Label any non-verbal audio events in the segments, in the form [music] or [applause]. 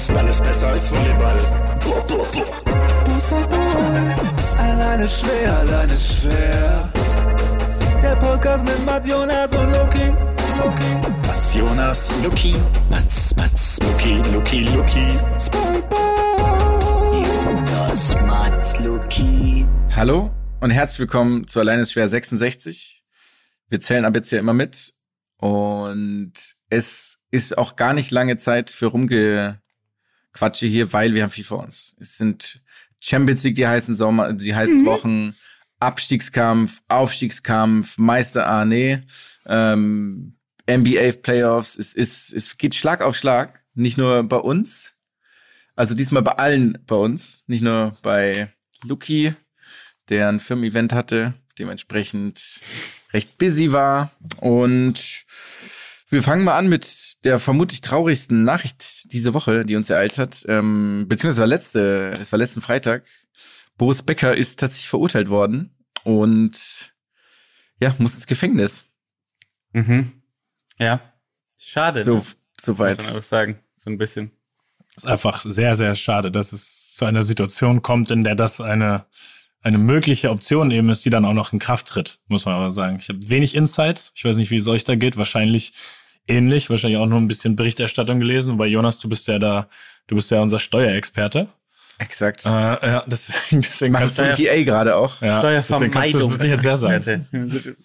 Basketball ist besser als Volleyball. Boah, boah, boah. Alleine schwer, alleine schwer. Der Podcast mit Mats Jonas und Loki. Loki. Mats Jonas, Loki. Mats, Mats, Loki, Loki, Loki. SpongeBob. Jonas, Mats, Loki. Hallo und herzlich willkommen zu Alleine ist schwer 66. Wir zählen ab jetzt ja immer mit und es ist auch gar nicht lange Zeit für Rumgequatsche hier, weil wir haben viel vor uns. Es sind Champions League, die heißen Sommer, die heißen mhm. Wochen, Abstiegskampf, Aufstiegskampf, Meister A, nee, ähm, NBA Playoffs, es ist, es geht Schlag auf Schlag, nicht nur bei uns, also diesmal bei allen bei uns, nicht nur bei Luki, der ein Firmen-Event hatte, dementsprechend recht busy war. Und wir fangen mal an mit der vermutlich traurigsten Nachricht diese Woche, die uns ereilt hat. Ähm, beziehungsweise war letzte, es war letzten Freitag. Boris Becker ist tatsächlich verurteilt worden und ja, muss ins Gefängnis. Mhm. Ja. Schade. So, ne? so weit. Muss man einfach sagen. So ein bisschen. ist einfach sehr, sehr schade, dass es zu einer Situation kommt, in der das eine eine mögliche Option eben ist, die dann auch noch in Kraft tritt, muss man aber sagen. Ich habe wenig Insights. Ich weiß nicht, wie es euch da geht. Wahrscheinlich ähnlich, wahrscheinlich auch nur ein bisschen Berichterstattung gelesen, weil Jonas, du bist ja da, du bist ja unser Steuerexperte. Exakt. Äh, ja, deswegen, deswegen Machst du TA gerade auch? Ja, Steuervermeidung. Das jetzt sehr sagen. [laughs]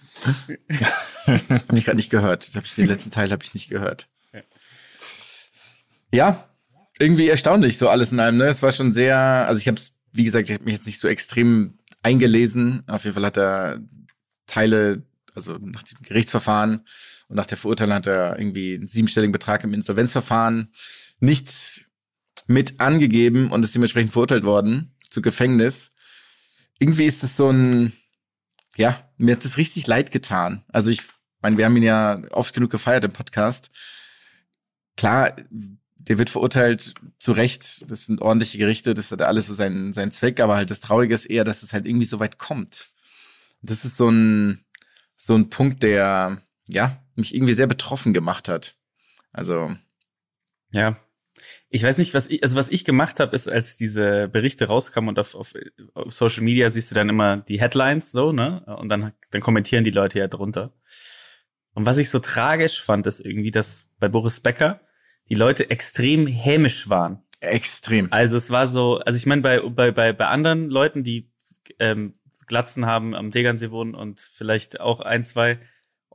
hab ich gerade nicht gehört. Das hab ich, den letzten Teil habe ich nicht gehört. Ja, irgendwie erstaunlich so alles in einem. Ne? Es war schon sehr, also ich habe es, wie gesagt, ich habe mich jetzt nicht so extrem eingelesen. Auf jeden Fall hat er Teile, also nach dem Gerichtsverfahren und nach der Verurteilung hat er irgendwie einen siebenstelligen Betrag im Insolvenzverfahren nicht mit angegeben und ist dementsprechend verurteilt worden zu Gefängnis. Irgendwie ist es so ein, ja, mir hat es richtig leid getan. Also ich meine, wir haben ihn ja oft genug gefeiert im Podcast. Klar, der wird verurteilt zu Recht. Das sind ordentliche Gerichte, das hat alles so seinen, seinen Zweck, aber halt das Traurige ist eher, dass es halt irgendwie so weit kommt. Das ist so ein, so ein Punkt, der, ja, mich irgendwie sehr betroffen gemacht hat. Also. Ja. Ich weiß nicht, was ich, also was ich gemacht habe, ist, als diese Berichte rauskamen und auf, auf, auf Social Media siehst du dann immer die Headlines so, ne? Und dann, dann kommentieren die Leute ja drunter. Und was ich so tragisch fand, ist irgendwie, dass bei Boris Becker die Leute extrem hämisch waren. Extrem. Also es war so, also ich meine, bei, bei, bei, bei anderen Leuten, die ähm, Glatzen haben, am Tegernsee wohnen und vielleicht auch ein, zwei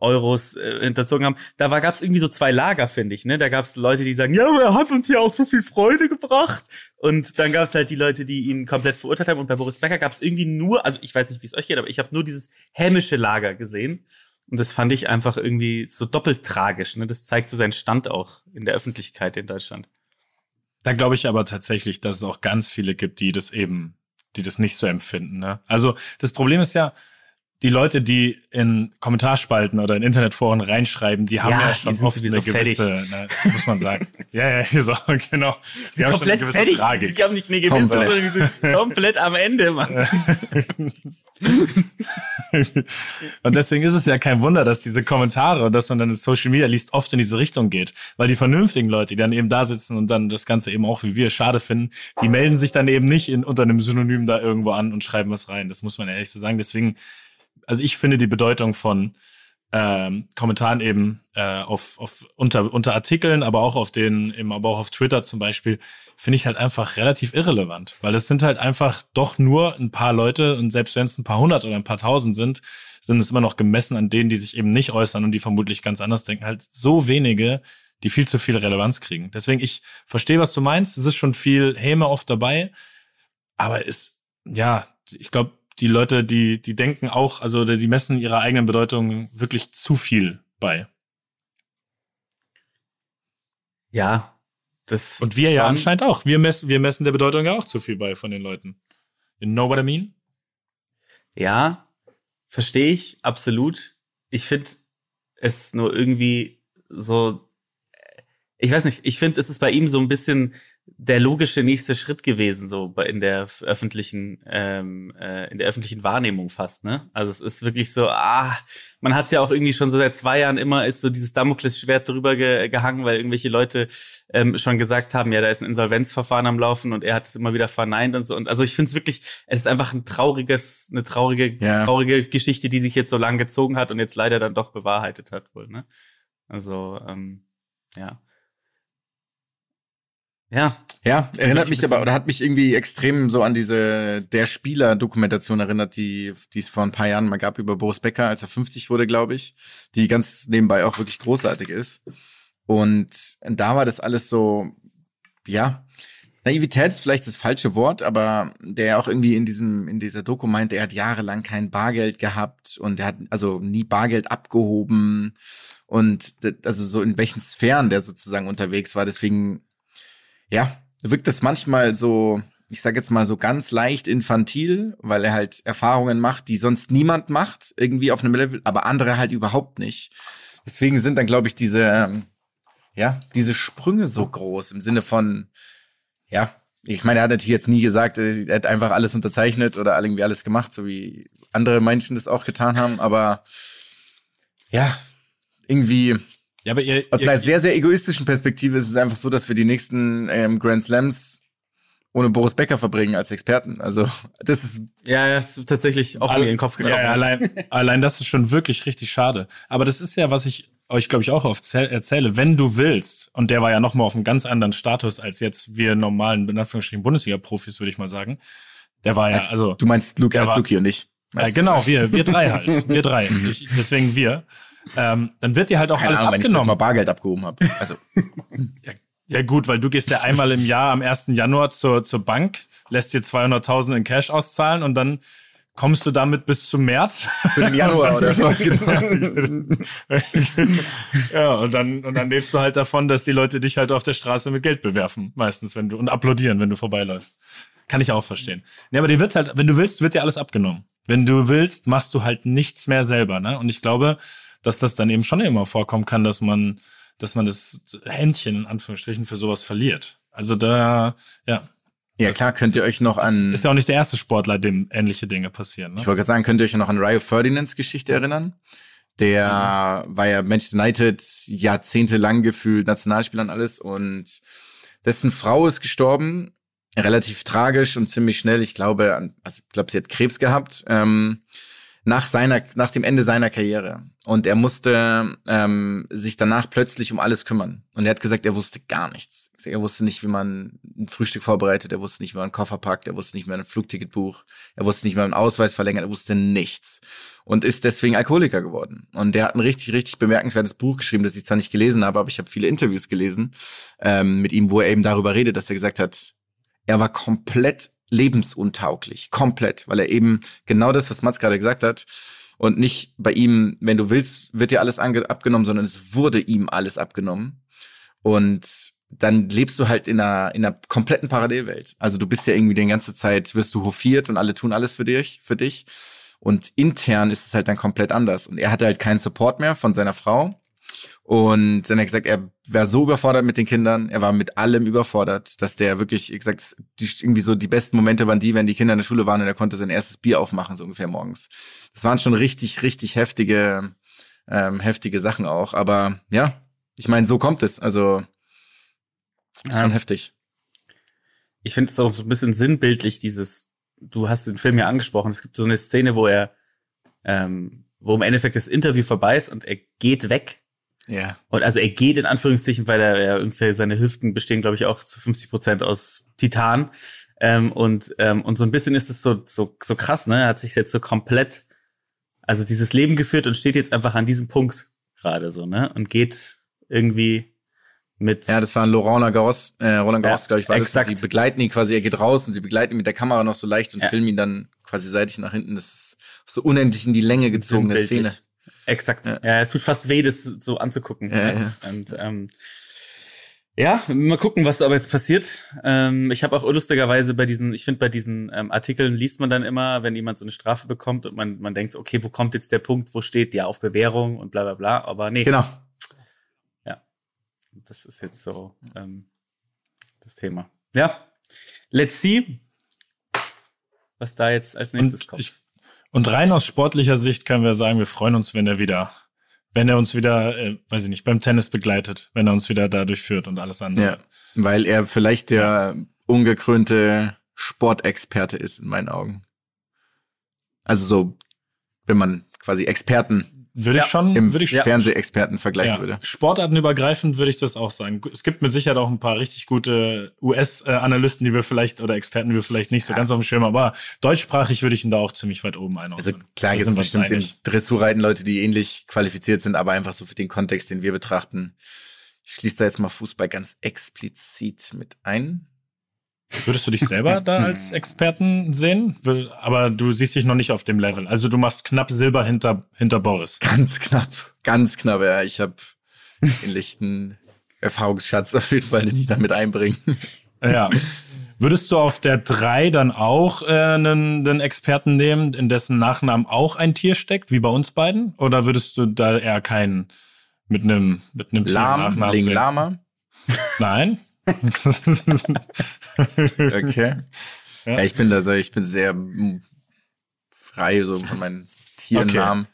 Euros äh, hinterzogen haben. Da gab es irgendwie so zwei Lager, finde ich. Ne? Da gab es Leute, die sagen, ja, aber er hat uns ja auch so viel Freude gebracht. Und dann gab es halt die Leute, die ihn komplett verurteilt haben. Und bei Boris Becker gab es irgendwie nur, also ich weiß nicht, wie es euch geht, aber ich habe nur dieses hämische Lager gesehen. Und das fand ich einfach irgendwie so doppelt tragisch. Ne? Das zeigt so seinen Stand auch in der Öffentlichkeit in Deutschland. Da glaube ich aber tatsächlich, dass es auch ganz viele gibt, die das eben, die das nicht so empfinden. Ne? Also das Problem ist ja, die Leute, die in Kommentarspalten oder in Internetforen reinschreiben, die haben ja, ja schon oft eine gewisse, ne, muss man sagen. [laughs] ja, ja, so, [laughs] genau. Die, die haben komplett schon eine fertig. Tragik. Die haben nicht eine gewisse, komplett. sondern die sind [laughs] komplett am Ende, Mann. und deswegen ist es ja kein Wunder, dass diese Kommentare und dass man dann in Social Media liest, oft in diese Richtung geht. Weil die vernünftigen Leute, die dann eben da sitzen und dann das Ganze eben auch wie wir schade finden, die melden sich dann eben nicht in, unter einem Synonym da irgendwo an und schreiben was rein. Das muss man ehrlich so sagen. Deswegen, also ich finde die Bedeutung von ähm, Kommentaren eben äh, auf, auf unter, unter Artikeln, aber auch auf den, eben aber auch auf Twitter zum Beispiel, finde ich halt einfach relativ irrelevant. Weil es sind halt einfach doch nur ein paar Leute und selbst wenn es ein paar hundert oder ein paar tausend sind, sind es immer noch gemessen an denen, die sich eben nicht äußern und die vermutlich ganz anders denken, halt so wenige, die viel zu viel Relevanz kriegen. Deswegen, ich verstehe, was du meinst. Es ist schon viel Häme oft dabei, aber es, ja, ich glaube, die Leute, die, die denken auch, also die messen ihrer eigenen Bedeutung wirklich zu viel bei. Ja, das. Und wir ja anscheinend auch. Wir messen, wir messen der Bedeutung ja auch zu viel bei von den Leuten. You know what I mean? Ja, verstehe ich, absolut. Ich finde es nur irgendwie so, ich weiß nicht, ich finde, es ist bei ihm so ein bisschen der logische nächste Schritt gewesen, so in der öffentlichen, ähm, äh, in der öffentlichen Wahrnehmung fast, ne? Also es ist wirklich so, ah, man hat ja auch irgendwie schon so seit zwei Jahren immer ist so dieses Damoklesschwert drüber ge gehangen, weil irgendwelche Leute ähm, schon gesagt haben, ja, da ist ein Insolvenzverfahren am Laufen und er hat es immer wieder verneint und so. Und also ich finde es wirklich, es ist einfach ein trauriges, eine traurige, ja. traurige Geschichte, die sich jetzt so lang gezogen hat und jetzt leider dann doch bewahrheitet hat wohl, ne? Also, ähm, ja. Ja. Ja, erinnert mich aber oder hat mich irgendwie extrem so an diese der Spieler Dokumentation erinnert, die die es vor ein paar Jahren mal gab über Boris Becker, als er 50 wurde, glaube ich, die ganz nebenbei auch wirklich großartig ist. Und da war das alles so ja, Naivität ist vielleicht das falsche Wort, aber der auch irgendwie in diesem in dieser Doku meinte, er hat jahrelang kein Bargeld gehabt und er hat also nie Bargeld abgehoben und also so in welchen Sphären der sozusagen unterwegs war, deswegen ja, wirkt es manchmal so, ich sage jetzt mal so ganz leicht infantil, weil er halt Erfahrungen macht, die sonst niemand macht, irgendwie auf einem Level, aber andere halt überhaupt nicht. Deswegen sind dann, glaube ich, diese, ähm, ja, diese Sprünge so groß im Sinne von, ja, ich meine, er hat natürlich jetzt nie gesagt, er hat einfach alles unterzeichnet oder irgendwie alles gemacht, so wie andere Menschen das auch getan haben, aber ja, irgendwie ja, aber ihr, Aus ihr, einer sehr, sehr egoistischen Perspektive ist es einfach so, dass wir die nächsten ähm, Grand Slams ohne Boris Becker verbringen als Experten. Also das ist ja, ja ist tatsächlich auch alle, in den Kopf gekommen. Ja, ja, allein, [laughs] allein das ist schon wirklich richtig schade. Aber das ist ja, was ich euch glaube ich auch oft erzähle. Wenn du willst, und der war ja noch mal auf einem ganz anderen Status als jetzt wir normalen in Anführungsstrichen Bundesliga-Profis, würde ich mal sagen. Der war ja als, also. Du meinst Luke als Luki und ich. Ja, genau, wir, wir drei halt, [laughs] wir drei. Ich, deswegen wir ähm, dann wird dir halt auch Keine alles Ahnung, abgenommen. Wenn ich mal Bargeld abgehoben habe. Also. [laughs] ja, ja gut, weil du gehst ja einmal im Jahr am 1. Januar zur, zur Bank, lässt dir 200.000 in Cash auszahlen und dann kommst du damit bis zum März. Für den Januar oder so. [laughs] ja, und dann, und dann lebst du halt davon, dass die Leute dich halt auf der Straße mit Geld bewerfen, meistens, wenn du, und applaudieren, wenn du vorbeiläufst. Kann ich auch verstehen. Nee, aber dir wird halt, wenn du willst, wird dir alles abgenommen. Wenn du willst, machst du halt nichts mehr selber, ne? Und ich glaube, dass das dann eben schon immer vorkommen kann, dass man, dass man das Händchen in Anführungsstrichen für sowas verliert. Also da, ja. Ja, das, klar, könnt ihr euch noch an. Ist ja auch nicht der erste Sportler, dem ähnliche Dinge passieren. Ne? Ich wollte gerade sagen, könnt ihr euch noch an Rio Ferdinands Geschichte erinnern? Der mhm. war ja Manchester United jahrzehntelang gefühlt Nationalspieler und alles und dessen Frau ist gestorben, relativ tragisch und ziemlich schnell. Ich glaube, also ich glaube, sie hat Krebs gehabt. Ähm, nach seiner, nach dem Ende seiner Karriere. Und er musste ähm, sich danach plötzlich um alles kümmern. Und er hat gesagt, er wusste gar nichts. Er wusste nicht, wie man ein Frühstück vorbereitet, er wusste nicht, wie man einen Koffer packt, er wusste nicht, wie man ein Flugticket bucht, er wusste nicht, wie man einen Ausweis verlängert, er wusste nichts. Und ist deswegen Alkoholiker geworden. Und der hat ein richtig, richtig bemerkenswertes Buch geschrieben, das ich zwar nicht gelesen habe, aber ich habe viele Interviews gelesen ähm, mit ihm, wo er eben darüber redet, dass er gesagt hat, er war komplett lebensuntauglich, komplett, weil er eben genau das, was Mats gerade gesagt hat, und nicht bei ihm, wenn du willst, wird dir alles abgenommen, sondern es wurde ihm alles abgenommen. Und dann lebst du halt in einer, in einer kompletten Parallelwelt. Also du bist ja irgendwie die ganze Zeit, wirst du hofiert und alle tun alles für dich, für dich. Und intern ist es halt dann komplett anders. Und er hatte halt keinen Support mehr von seiner Frau. Und dann hat er gesagt, er war so überfordert mit den Kindern, er war mit allem überfordert, dass der wirklich, wie gesagt, die, irgendwie so die besten Momente waren die, wenn die Kinder in der Schule waren und er konnte sein erstes Bier aufmachen, so ungefähr morgens. Das waren schon richtig, richtig heftige, ähm, heftige Sachen auch. Aber ja, ich meine, so kommt es. Also schon ja. heftig. Ich finde es auch so ein bisschen sinnbildlich, dieses, du hast den Film ja angesprochen, es gibt so eine Szene, wo er, ähm, wo im Endeffekt das Interview vorbei ist und er geht weg ja. Und also er geht in Anführungszeichen, weil er ja irgendwie seine Hüften bestehen, glaube ich, auch zu 50 Prozent aus Titan. Ähm, und, ähm, und so ein bisschen ist es so, so, so krass, ne? Er hat sich jetzt so komplett, also dieses Leben geführt und steht jetzt einfach an diesem Punkt gerade so, ne? Und geht irgendwie mit. Ja, das war ein Laurent Garros, äh, Roland Garros, ja, glaube ich, war exakt. das. Sie begleiten ihn quasi, er geht raus und sie begleiten ihn mit der Kamera noch so leicht und ja. filmen ihn dann quasi seitlich nach hinten. Das ist so unendlich in die Länge gezogene Szene. Exakt. Ja. ja, es tut fast weh, das so anzugucken. Ja, ja. Und ähm, ja, mal gucken, was da aber jetzt passiert. Ähm, ich habe auch lustigerweise bei diesen, ich finde bei diesen ähm, Artikeln liest man dann immer, wenn jemand so eine Strafe bekommt und man, man denkt, okay, wo kommt jetzt der Punkt, wo steht, ja, auf Bewährung und bla bla bla, aber nee. Genau. Ja. Das ist jetzt so ähm, das Thema. Ja, let's see, was da jetzt als nächstes Und, kommt. ich, und rein aus sportlicher Sicht können wir sagen, wir freuen uns, wenn er wieder, wenn er uns wieder, äh, weiß ich nicht, beim Tennis begleitet, wenn er uns wieder dadurch führt und alles andere. Ja, weil er vielleicht der ungekrönte Sportexperte ist in meinen Augen. Also so, wenn man quasi Experten Würde Ja, ich schon, im würde ich Fernsehexperten vergleichen Ja, würde. Sportartenübergreifend würde ich das auch sagen. Es gibt mit Sicherheit auch ein paar richtig gute US-Analysten, die wir vielleicht oder Experten, die wir vielleicht nicht so ganz auf dem Schirm haben, aber deutschsprachig würde ich ihn da auch ziemlich weit oben Also einordnen. klar Da gibt es bestimmt in einig. Dressurreiten Leute, die ähnlich qualifiziert sind, aber einfach so für den Kontext, den wir betrachten. Ich schließe da jetzt mal Fußball ganz explizit mit ein. Würdest du dich selber da [clears throat] als Experten sehen? Aber du siehst dich noch nicht auf dem Level. Also du machst knapp Silber hinter, hinter Boris. Ganz knapp, ganz knapp, ja. Ich habe [laughs] den lichten Erfahrungsschatz auf jeden Fall, den ich damit einbringe. Ja. Würdest du auf der drei dann auch äh, einen, einen Experten nehmen, in dessen Nachnamen auch ein Tier steckt, wie bei uns beiden? Oder würdest du da eher keinen mit einem mit einem Lahm, Nachnamen? Lama. Nein. Okay. Ja. ja. ich bin da so, ich bin sehr frei so von meinen Tiernamen.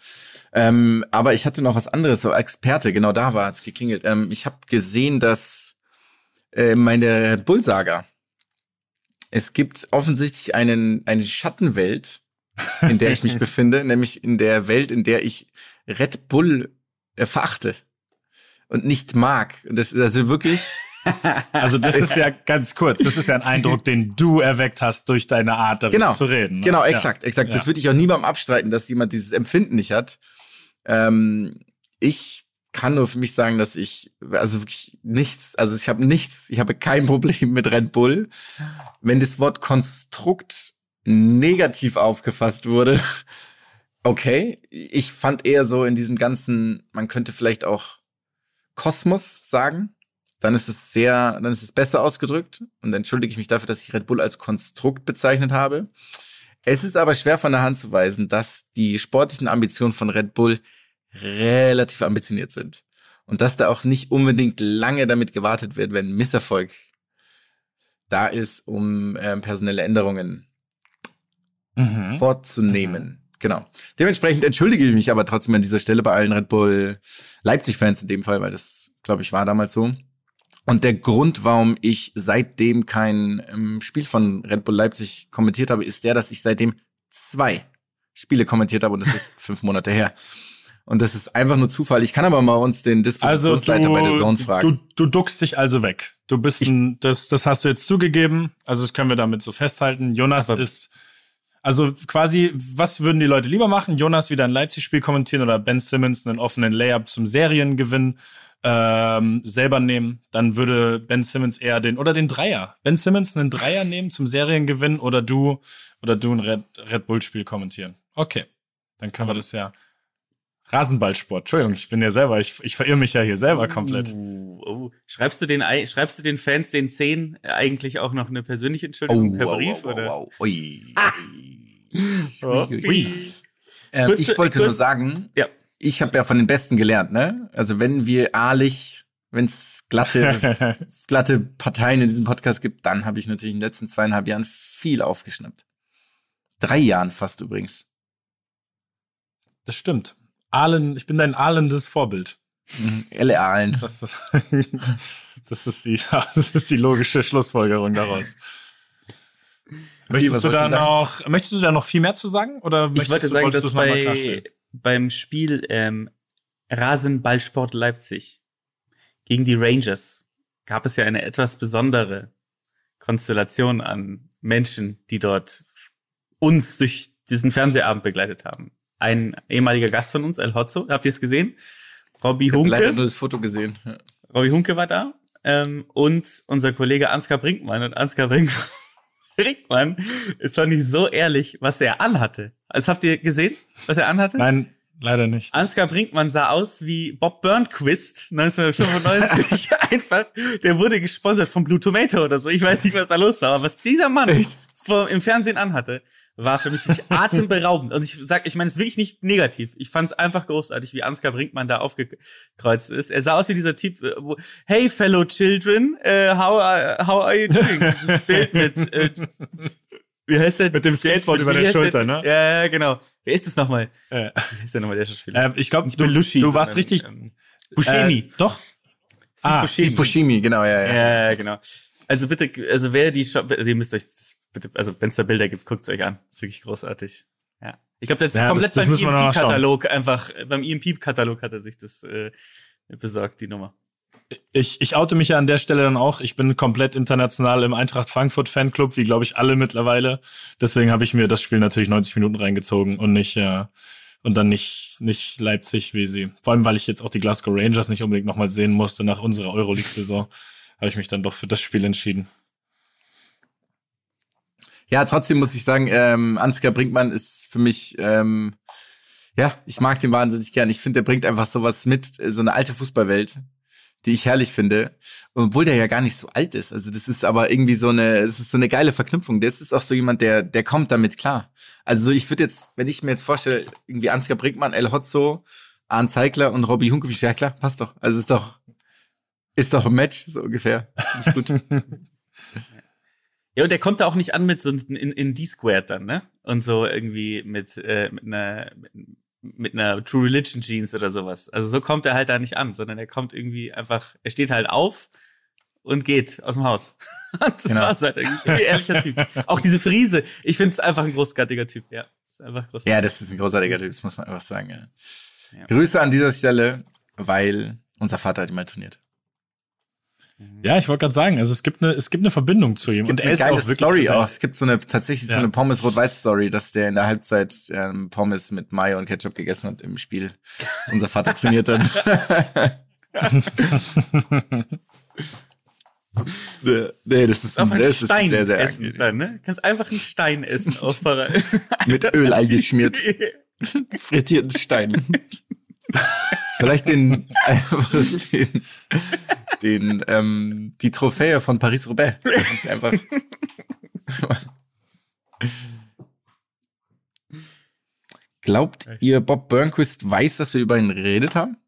Ähm, aber ich hatte noch was anderes, so Experte, genau da war es geklingelt. Ähm, ich habe gesehen, dass äh, meine Red Bull Saga es gibt offensichtlich einen eine Schattenwelt, in der ich mich [laughs] befinde, nämlich in der Welt, in der ich Red Bull äh, verachte und nicht mag. Und das ist also wirklich Also das ist ja ganz kurz, das ist ja ein Eindruck, den du erweckt hast durch deine Art darüber genau, zu reden. ne? Genau, Ja. exakt, exakt. Das Ja. würde ich auch niemandem abstreiten, dass jemand dieses Empfinden nicht hat. Ähm, ich kann nur für mich sagen, dass ich also wirklich nichts, also ich habe nichts, ich habe kein [laughs] Problem mit Red Bull. Wenn das Wort Konstrukt negativ aufgefasst wurde, [laughs] okay. Ich fand eher so in diesem ganzen, man könnte vielleicht auch Kosmos sagen. Dann ist es sehr, dann ist es besser ausgedrückt. Und entschuldige ich mich dafür, dass ich Red Bull als Konstrukt bezeichnet habe. Es ist aber schwer von der Hand zu weisen, dass die sportlichen Ambitionen von Red Bull relativ ambitioniert sind. Und dass da auch nicht unbedingt lange damit gewartet wird, wenn Misserfolg da ist, um ähm, personelle Änderungen Mhm. vorzunehmen. Genau. Dementsprechend entschuldige ich mich aber trotzdem an dieser Stelle bei allen Red Bull Leipzig-Fans in dem Fall, weil das, glaube ich, war damals so. Und der Grund, warum ich seitdem kein ähm, Spiel von Red Bull Leipzig kommentiert habe, ist der, dass ich seitdem zwei Spiele kommentiert habe und das ist [laughs] fünf Monate her. Und das ist einfach nur Zufall. Ich kann aber mal uns den Also Dispositionsleiter du, bei der Zone fragen. du, du duckst dich also weg. Du bist ein, das, das hast du jetzt zugegeben. Also das können wir damit so festhalten. Jonas Aber- ist, also quasi, was würden die Leute lieber machen? Jonas wieder ein Leipzig-Spiel kommentieren oder Ben Simmons einen offenen Layup zum Seriengewinn ähm, selber nehmen? Dann würde Ben Simmons eher den, oder den Dreier. Ben Simmons einen Dreier nehmen zum Seriengewinn oder du, oder du ein Red, Red Bull-Spiel kommentieren. Okay. Dann können wir das ja. Rasenballsport. Entschuldigung, ich bin ja selber, ich, ich verirre mich ja hier selber komplett. Uh, oh. Schreibst du den, ei- schreibst du den Fans, den zehn, eigentlich auch noch eine persönliche Entschuldigung per Brief? oder? Oh, Ui. Oh, Ui. Ähm, Kurze- ich wollte kurz- nur sagen, Ja. Ich habe ja von den Besten gelernt, ne? Also wenn wir ehrlich, wenn es glatte, [laughs] glatte Parteien in diesem Podcast gibt, dann habe ich natürlich in den letzten zweieinhalb Jahren viel aufgeschnappt. Drei Jahren fast übrigens. Das stimmt. Ahlen, ich bin dein ahlendes Vorbild. Elle Aalen. Das ist, [laughs] das ist die, [laughs] das ist die logische Schlussfolgerung daraus. Möchtest was du da noch, möchtest du da noch viel mehr zu sagen? Oder Ich möchtest wollte du, sagen, dass bei? Beim Spiel ähm, Rasenballsport Leipzig gegen die Rangers gab es ja eine etwas besondere Konstellation an Menschen, die dort uns durch diesen Fernsehabend begleitet haben. Ein ehemaliger Gast von uns, El Hotzo, habt ihr es gesehen? Robbie Leider Hunke. nur das Foto gesehen. Ja. Robbie Hunke war da. Ähm, und unser Kollege Ansgar Brinkmann. Und Ansgar Brinkmann, Brinkmann ist doch nicht so ehrlich, was er anhatte. Also habt ihr gesehen, was er anhatte? Nein, leider nicht. Ansgar Brinkmann sah aus wie Bob Burnquist 1995. [laughs] Einfach, der wurde gesponsert von Blue Tomato oder so. Ich weiß nicht, was da los war, aber was dieser Mann vor, im Fernsehen anhatte, war für mich [laughs] atemberaubend. Und ich sag, ich meine, es ist wirklich nicht negativ. Ich fand es einfach großartig, wie Ansgar Brinkmann da aufgekreuzt ist. Er sah aus wie dieser Typ, äh, wo, hey fellow children, uh, how, are, how are you doing? Dieses Bild mit, äh, [laughs] wie heißt der? Mit dem Skateboard über der Schulter, der? ne? Ja, ja, genau. Wer ist das nochmal? Äh, Wie ist der nochmal der Schauspieler? ähm, ich glaube, du, Belushi, du warst sondern, richtig. Ähm, Buscemi. Äh, doch. Steve ah, Buscemi. Steve Buscemi, genau, ja, ja. Ja, genau. Also bitte, also wer die Shop, also ihr müsst euch das bitte, also wenn es da Bilder gibt, guckt es euch an. ist wirklich großartig. Ja. Ich glaube, das ist Ja, komplett das- das beim EMP-Katalog einfach, beim EMP-Katalog hat er sich das äh, besorgt, die Nummer. Ich, ich oute mich ja an der Stelle dann auch. Ich bin komplett international im Eintracht Frankfurt Fanclub, wie glaube ich alle mittlerweile. Deswegen habe ich mir das Spiel natürlich 90 Minuten reingezogen und nicht äh, und dann nicht nicht Leipzig, wie sie. Vor allem, weil ich jetzt auch die Glasgow Rangers nicht unbedingt nochmal sehen musste nach unserer Euroleague-Saison, habe ich mich dann doch für das Spiel entschieden. Ja, trotzdem muss ich sagen, ähm, Ansgar Brinkmann ist für mich, ähm, ja, ich mag den wahnsinnig gern. Ich finde, der bringt einfach sowas mit, äh, so eine alte Fußballwelt, die ich herrlich finde. Obwohl der ja gar nicht so alt ist. Also das ist aber irgendwie so eine, es ist so eine geile Verknüpfung. Das ist auch so jemand, der, der kommt damit klar. Also so, ich würde jetzt, wenn ich mir jetzt vorstelle, irgendwie Ansgar Brinkmann, El Hotzo, Arne Zeigler und Robbie Hunkevic, ja klar, passt doch. Also ist doch, ist doch ein Match, so ungefähr. Ist gut. Ja, und der kommt da auch nicht an mit so in, in D-Squared dann, ne? Und so irgendwie mit, äh, mit einer mit, einer True Religion Jeans oder sowas. Also so kommt er halt da nicht an, sondern er kommt irgendwie einfach, er steht halt auf und geht aus dem Haus. [laughs] Das Genau. war's halt irgendwie. Ein ehrlicher Typ. Auch diese Friese. Ich finde es einfach ein großartiger Typ, ja. Ist einfach großartig. Ja, das ist ein großartiger Typ, das muss man einfach sagen. Ja. Ja. Grüße an dieser Stelle, weil unser Vater hat ihn mal trainiert. Ja, ich wollte gerade sagen, also es gibt eine es gibt eine Verbindung zu ihm Es gibt und er eine ist geile auch wirklich Story auch. Es gibt so eine tatsächlich so eine Pommes Rot-Weiß Story, dass der in der Halbzeit ähm, Pommes mit Mayo und Ketchup gegessen hat im Spiel. das [laughs] unser Vater trainiert hat. [laughs] nee, das ist, ein, das ist Stein sehr, sehr essen dann, ne? Kannst einfach einen Stein essen [laughs] auf Verein. Mit Öl eingeschmiert. frittierten Stein. Vielleicht den, einfach [laughs] den, den, ähm, die Trophäe von Paris-Roubaix. Einfach. Glaubt ihr, Bob Burnquist weiß, dass wir über ihn geredet haben?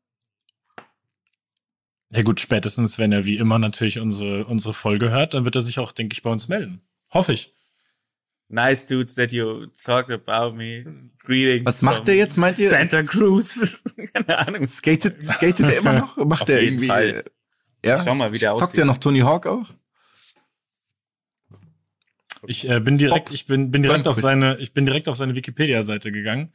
Ja gut, spätestens wenn er wie immer natürlich unsere unsere Folge hört, dann wird er sich auch denke ich bei uns melden. Hoffe ich. Nice dudes that you talk about me. Greetings. Was macht from der jetzt, meint ihr? Santa Cruz. [laughs] Keine Ahnung. Skatet, skatet er immer noch? [laughs] Macht Auf er irgendwie? Fall. Ja? Schau mal, wie der Zockt aussieht. er noch Tony Hawk auch? Ich äh, bin direkt, Bob ich bin, bin direkt auf seine, ich bin direkt auf seine Wikipedia-Seite gegangen.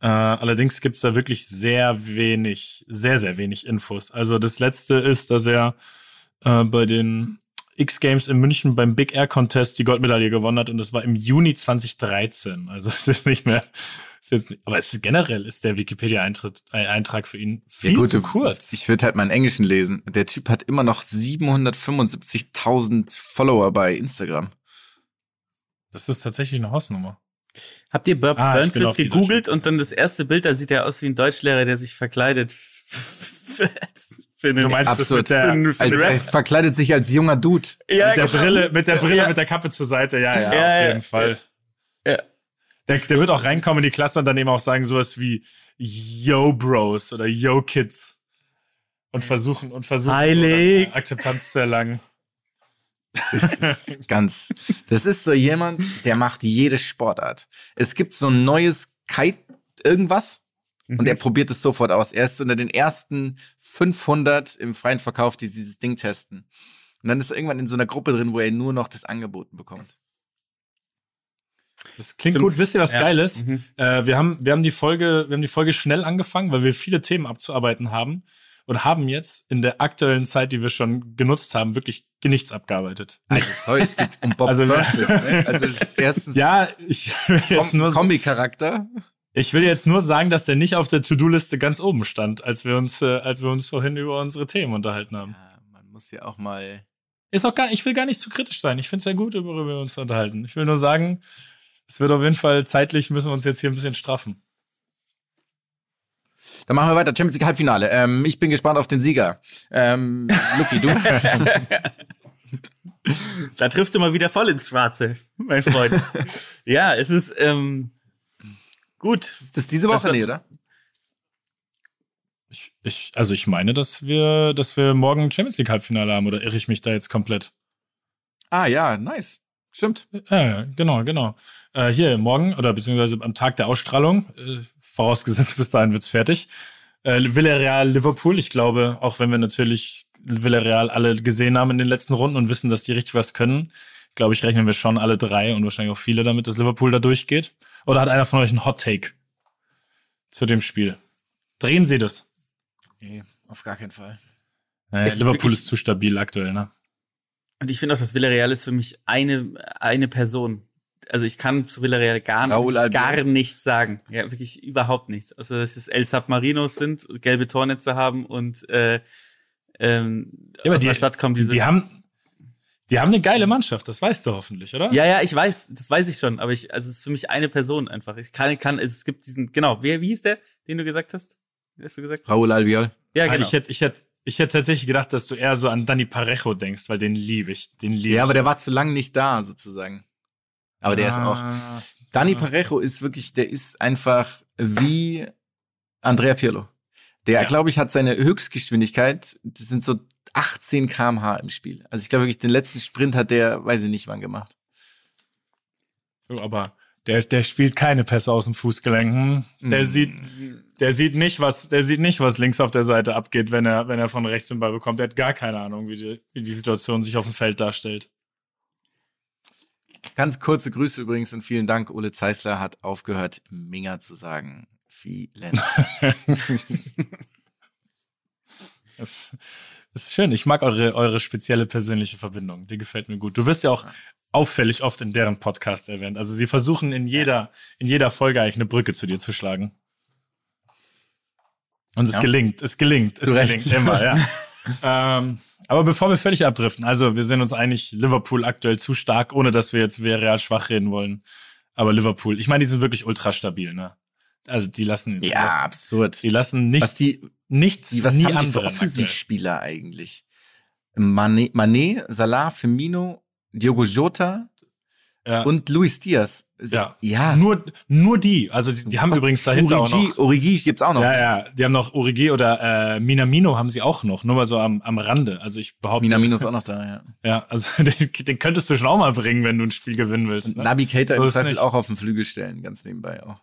Äh, allerdings gibt's da wirklich sehr wenig, sehr, sehr wenig Infos. Also das letzte ist, dass er äh, bei den X-Games in München beim Big Air Contest die Goldmedaille gewonnen hat und das war im Juni 2013. Also [laughs] es ist nicht mehr, ist jetzt, nicht- aber es ist generell ist der Wikipedia-Eintrag äh, Eintrag für ihn viel Ja, gut, zu kurz. Ich würde halt mal in Englischen lesen. Der Typ hat immer noch 775.000 Follower bei Instagram. Das ist tatsächlich eine Hausnummer. Habt ihr Bob Ah, Burnquist gegoogelt und dann das erste Bild, da sieht er aus wie ein Deutschlehrer, der sich verkleidet [laughs] [laughs] für, einen Du meinst das Absurd. mit der, Für- für- Als, Rap. er verkleidet sich als junger Dude. ja, mit der genau. Brille, mit der Brille, Ja. mit der Kappe zur Seite, ja, ja, Ja, auf ja. jeden Fall. Ja. Der, der wird auch reinkommen in die Klasse und dann eben auch sagen sowas wie Yo Bros oder Yo Kids und versuchen und versuchen Heilig. So dann Akzeptanz zu erlangen. Das ist ganz. Das ist so jemand, der macht jede Sportart. Es gibt so ein neues Kite irgendwas und er probiert es sofort aus. Er ist unter den ersten 500 im freien Verkauf, die dieses Ding testen. Und dann ist er irgendwann in so einer Gruppe drin, wo er nur noch das angeboten bekommt. Das klingt Stimmt. gut. Wisst ihr, was Ja. geil ist? Mhm. Äh, wir haben, wir haben die Folge, wir haben die Folge schnell angefangen, weil wir viele Themen abzuarbeiten haben und haben jetzt in der aktuellen Zeit, die wir schon genutzt haben, wirklich nichts abgearbeitet. Also sorry, es geht um Bob Also, Burnquist, ne? Also [laughs] erstens Ja, ich [laughs] will jetzt Kom nur, Kombi-Charakter. Ich will jetzt nur sagen, dass der nicht auf der To-Do-Liste ganz oben stand, als wir uns, äh, als wir uns vorhin über unsere Themen unterhalten haben. Ja, man muss ja auch mal. Ist auch gar, ich will gar nicht zu kritisch sein. Ich finde es sehr gut, worüber wir uns unterhalten. Ich will nur sagen, es wird auf jeden Fall zeitlich müssen wir uns jetzt hier ein bisschen straffen. Dann machen wir weiter. Champions League Halbfinale. Ähm, ich bin gespannt auf den Sieger. Ähm, Lucky, du? [laughs] Da triffst du mal wieder voll ins Schwarze. mein Freund. [laughs] ja, es ist ähm, gut. Das ist diese Woche, Das- nee, oder? Ich, ich, also ich meine, dass wir, dass wir morgen ein Champions League Halbfinale haben, oder irre ich mich da jetzt komplett? Ah, ja, nice. Stimmt. Ja, ja, genau, genau. Äh, hier morgen oder beziehungsweise am Tag der Ausstrahlung, äh, vorausgesetzt [laughs] bis dahin wird's fertig. Äh, Villarreal Liverpool. Ich glaube, auch wenn wir natürlich Villarreal alle gesehen haben in den letzten Runden und wissen, dass die richtig was können, glaube ich, rechnen wir schon alle drei und wahrscheinlich auch viele damit, dass Liverpool da durchgeht. Oder hat einer von euch einen Hot Take zu dem Spiel? Drehen Sie das? Nee, auf gar keinen Fall. Äh, Es ist Liverpool ist zu stabil aktuell, ne? Und ich finde auch, das Villarreal ist für mich eine, eine Person. Also ich kann zu Villarreal gar, wirklich gar nichts sagen. Ja, wirklich überhaupt nichts. Also dass es El Submarinos sind, gelbe Tornetze haben und äh, ähm, Ja, aber aus die- der Stadt kommen Die, diese. die haben, die haben eine geile Mannschaft, das weißt du hoffentlich, oder? ja, ja, ich weiß, das weiß ich schon, aber ich, also es ist für mich eine Person einfach. Ich kann, kann, es gibt diesen, genau, wer, wie hieß der, den du gesagt hast? Wie hast du gesagt? Raúl Albiol. Ja, Ah, genau. Ich hätte, ich hätte, ich hätte tatsächlich gedacht, dass du eher so an Danny Parejo denkst, weil den liebe ich, den liebe Ja, ich. aber der war zu lange nicht da, sozusagen. Aber der ist auch. Ah, Dani ah. Parejo ist wirklich, der ist einfach wie Andrea Pirlo. Der, Ja. glaube ich, hat seine Höchstgeschwindigkeit, das sind so 18 kmh im Spiel. Also ich glaube wirklich, den letzten Sprint hat der, weiß ich nicht wann gemacht. Aber der, der spielt keine Pässe aus dem Fußgelenk. Hm? Der Hm. sieht, der sieht nicht, was, der sieht nicht, was links auf der Seite abgeht, wenn er, wenn er von rechts den Ball bekommt. Der hat gar keine Ahnung, wie die, wie die Situation sich auf dem Feld darstellt. Ganz kurze Grüße übrigens und vielen Dank. Ole Zeisler hat aufgehört, Minga zu sagen. Vielen. [laughs] Das, das ist schön. Ich mag eure, eure spezielle persönliche Verbindung. Die gefällt mir gut. Du wirst ja auch auffällig oft in deren Podcast erwähnt. Also sie versuchen in jeder, in jeder Folge eigentlich eine Brücke zu dir zu schlagen. Und es Ja. gelingt, es gelingt, es Zu Recht. gelingt immer, ja. [laughs] ähm, aber bevor wir völlig abdriften, also wir sind uns einig, Liverpool aktuell zu stark, ohne dass wir jetzt real schwach reden wollen. Aber Liverpool, ich meine, die sind wirklich ultra stabil, ne? Also die lassen, ja, lassen, absurd. die lassen nichts, Was die, nichts, die was nie haben die für. Offensivspieler eigentlich? Mané, Mané, Salah, Firmino, Diogo Jota Ja. und Luis Diaz. Ja. Ja. Nur, nur die. Also die, die haben übrigens dahinter auch Origi, noch. Origi gibt's auch noch. Ja, ja, die haben noch Origi oder äh, Minamino haben sie auch noch, nur mal so am, am Rande. Also ich behaupte, Minamino ist auch noch da, ja. ja, also [laughs] den, den könntest du schon auch mal bringen, wenn du ein Spiel gewinnen willst. Ne? Nabi Keita So im Zweifel nicht. auch auf den Flügel stellen, ganz nebenbei auch.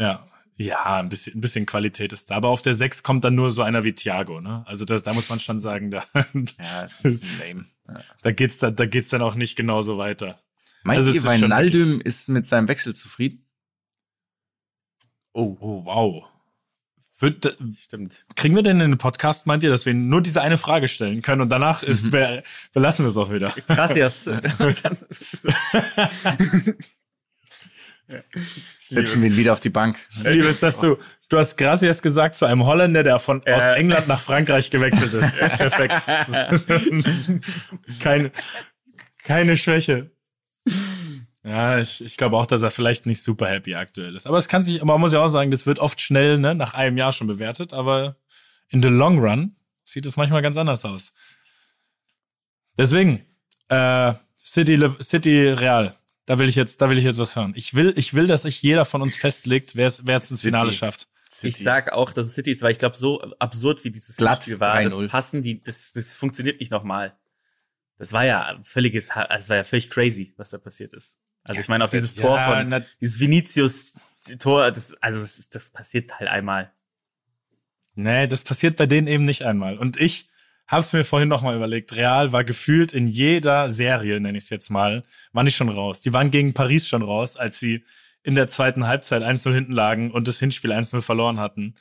Ja, ja, ein bisschen, ein bisschen Qualität ist da. Aber auf der 6 kommt dann nur so einer wie Thiago, ne? Also das, da muss man schon sagen, da, [laughs] Ja, ist ein bisschen lame. Ja. da geht's dann, da geht's dann auch nicht genauso weiter. Meint Also ihr, Wijnaldum ist mit seinem Wechsel zufrieden? Oh, oh, wow. Wird, Stimmt. kriegen wir denn in den Podcast, meint ihr, dass wir nur diese eine Frage stellen können und danach Mhm. ist, be belassen wir es auch wieder? Gracias. [laughs] [laughs] Setzen wir ihn wieder auf die Bank. Liebe ist, dass du, du hast Gracias gesagt zu einem Holländer, der von aus Äh. England nach Frankreich gewechselt ist. [laughs] Perfekt. keine, keine Schwäche. Ja, ich, ich glaube auch, dass er vielleicht nicht super happy aktuell ist. Aber es kann sich, man muss ja auch sagen, das wird oft schnell, ne, nach einem Jahr schon bewertet, aber in the long run sieht es manchmal ganz anders aus. Deswegen, äh, City, City Real. Da will ich jetzt, da will ich jetzt was hören. Ich will, ich will, dass sich jeder von uns festlegt, wer es, wer es ins City. Finale schafft. Ich sag auch, dass es City ist, weil ich glaube, so absurd wie dieses Glatt Spiel war, 3-0. das passen die, das, das funktioniert nicht nochmal. Das war ja völliges, es war ja völlig crazy, was da passiert ist. Also ich meine, auch dieses Tor von, na, dieses Vinicius-Tor, das, also das, das passiert halt einmal. nee, das passiert bei denen eben nicht einmal. Und ich hab's mir vorhin noch mal überlegt. Real war gefühlt in jeder Serie, nenne ich es jetzt mal, waren die schon raus. Die waren gegen Paris schon raus, als sie in der zweiten Halbzeit 1-0 hinten lagen und das Hinspiel 1-0 verloren hatten.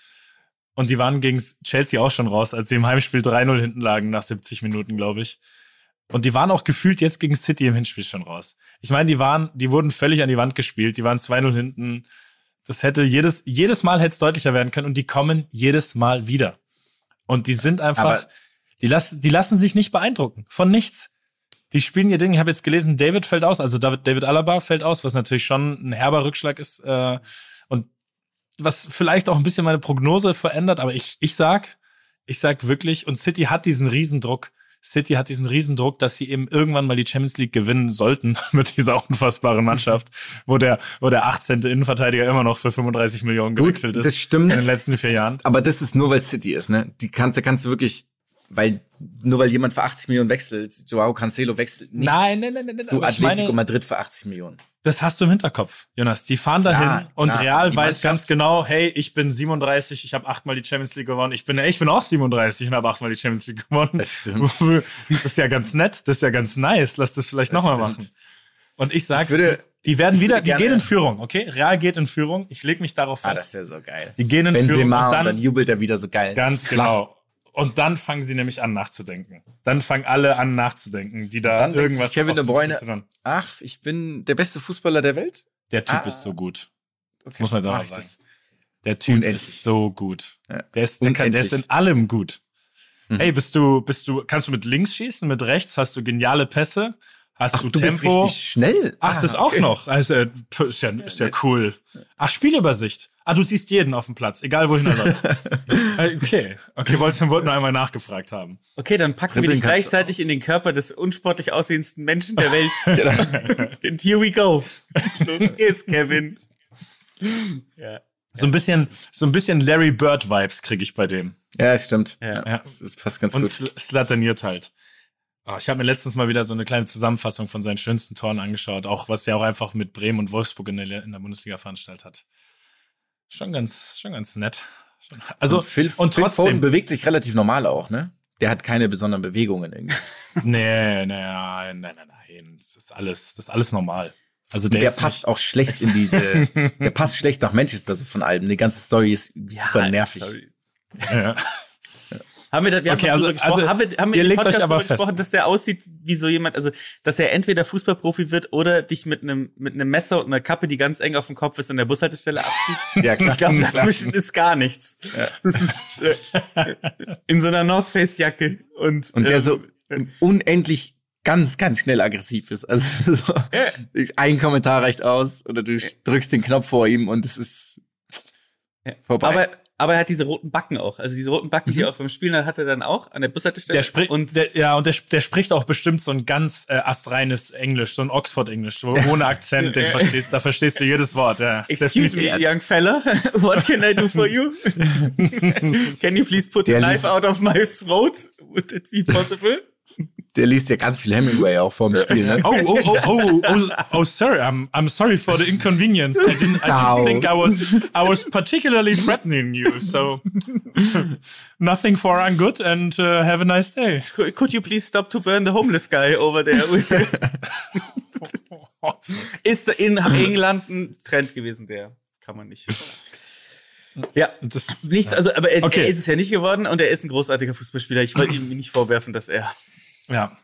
Und die waren gegen Chelsea auch schon raus, als sie im Heimspiel 3-0 hinten lagen nach 70 Minuten, glaube ich. Und die waren auch gefühlt jetzt gegen City im Hinspiel schon raus. Ich meine, die waren, die wurden völlig an die Wand gespielt. Die waren 2-0 hinten. Das hätte jedes, jedes Mal hätte es deutlicher werden können und die kommen jedes Mal wieder. Und die sind einfach, Aber- die lassen, die lassen sich nicht beeindrucken. Von nichts. Die spielen ihr Ding. Ich habe jetzt gelesen, David fällt aus, also David, David Alaba fällt aus, was natürlich schon ein herber Rückschlag ist. Äh, und was vielleicht auch ein bisschen meine Prognose verändert, aber ich, ich sag, ich sag wirklich, und City hat diesen Riesendruck. City hat diesen Riesendruck, dass sie eben irgendwann mal die Champions League gewinnen sollten [laughs] mit dieser unfassbaren Mannschaft, wo der, wo der 18. Innenverteidiger immer noch für 35 Millionen gewechselt ist. das stimmt. In den letzten vier Jahren. Aber das ist nur, weil City ist, ne? Die kannst, kannst du wirklich, weil, nur weil jemand für 80 Millionen wechselt, Joao Cancelo wechselt nicht Nein, nein, nein, nein, nein. zu Atletico meine- Madrid für 80 Millionen. Das hast du im Hinterkopf, Jonas. Die fahren dahin Klar, und klar. Real Die weiß Mannschaft- ganz genau, hey, ich bin 37, ich habe achtmal die Champions League gewonnen. Ich bin, ich bin auch 37 und habe achtmal die Champions League gewonnen. Das stimmt. Das ist ja ganz nett, das ist ja ganz nice. Lass das vielleicht Das nochmal machen. Und ich sag's, Ich würde- die, werden wieder, die gerne- gehen in Führung, okay? Real geht in Führung. Ich leg mich darauf Ah, das fest. wäre so geil. die gehen in Führung Benzema und und dann, dann, jubelt er wieder so geil. ganz Flach. genau. Und dann fangen sie nämlich an nachzudenken. Dann fangen alle an nachzudenken, die da irgendwas Kevin De Bruyne, ach, ich bin der beste Fußballer der Welt? Der Typ Ah. ist so gut. Okay, muss man jetzt auch mal sagen. das. Der Typ Unendlich. ist so gut. Ja. Der, ist, der, kann, der ist in allem gut. Mhm. Hey, bist du, bist du, kannst du mit links schießen, mit rechts? Hast du geniale Pässe? Hast du, Du bist Tempo? richtig schnell. Ach, Ah, das auch okay. noch. Also, äh, ist ja, ist ja cool. Ach, Spielübersicht. Ah, du siehst jeden auf dem Platz, egal wohin er [laughs] läuft. Äh, okay. Okay, wollte wollte nur einmal nachgefragt haben. Okay, dann packen wir Dribbeln dich du gleichzeitig in den Körper des unsportlich aussehendsten Menschen der Welt. [laughs] And here we go. Los geht's, Kevin. Ja. So ein bisschen, so ein bisschen Larry Bird Vibes kriege ich bei dem. Ja, stimmt. Ja. Ja, Das, passt ganz Und gut. sl- slatternierт halt. Ah, ich habe mir letztens mal wieder so eine kleine Zusammenfassung von seinen schönsten Toren angeschaut, auch was er auch einfach mit Bremen und Wolfsburg in der, in der Bundesliga veranstaltet hat. Schon ganz, schon ganz nett. Schon- Also, und Phil, und Phil Foden trotzdem, bewegt sich relativ normal auch, ne? Der hat keine besonderen Bewegungen irgendwie. [laughs] nee, nee, nein, nein, nein, nein, das ist alles, das ist alles normal. Also der, Der passt auch schlecht in diese, [laughs] der passt schlecht nach Manchester so von Alben. Die ganze Story ist super nervig. sorry. Ja. Haben wir, da, wir Okay, haben also- gesprochen, also, haben wir, haben wir ihr im legt euch Podcast aber fest. gesprochen, dass der aussieht wie so jemand, also dass er entweder Fußballprofi wird oder dich mit einem mit einem Messer und einer Kappe, die ganz eng auf dem Kopf ist, an der Bushaltestelle abzieht. [laughs] Ja, klar. Ich glaube, dazwischen ist gar nichts. Das ist äh, in so einer North Face Jacke und Und der ähm, so unendlich ganz, ganz schnell aggressiv ist. Also [laughs] so, ein Kommentar reicht aus oder du drückst den Knopf vor ihm und es ist vorbei. aber aber er hat diese roten Backen auch, also diese roten Backen, die er auch beim Spielen hat, er dann auch an der Bushaltestelle. Der spricht und der, ja und der, der spricht auch bestimmt so ein ganz äh, astreines Englisch, so ein Oxford Englisch, so ohne [laughs] Akzent, den verstehst, da verstehst du jedes Wort. Ja. Excuse me, young fella. [laughs] What can I do for you? [laughs] can you please put the knife out of my throat? Would it be possible? Der liest ja ganz viel Hemingway auch vorm Spiel, ne? Oh, oh, oh, oh, oh, oh, sorry, I'm, I'm sorry for the inconvenience. I didn't, I didn't think I was, I was particularly threatening you. So [laughs] nothing for good and uh, have a nice day. Could you please stop to burn the homeless guy over there? [laughs] Ist in England ein Trend gewesen, der kann man nicht. Ja, Das, nichts, also, aber er, Okay. er ist es ja nicht geworden und er ist ein großartiger Fußballspieler. Ich wollte ihm nicht vorwerfen, dass er ja.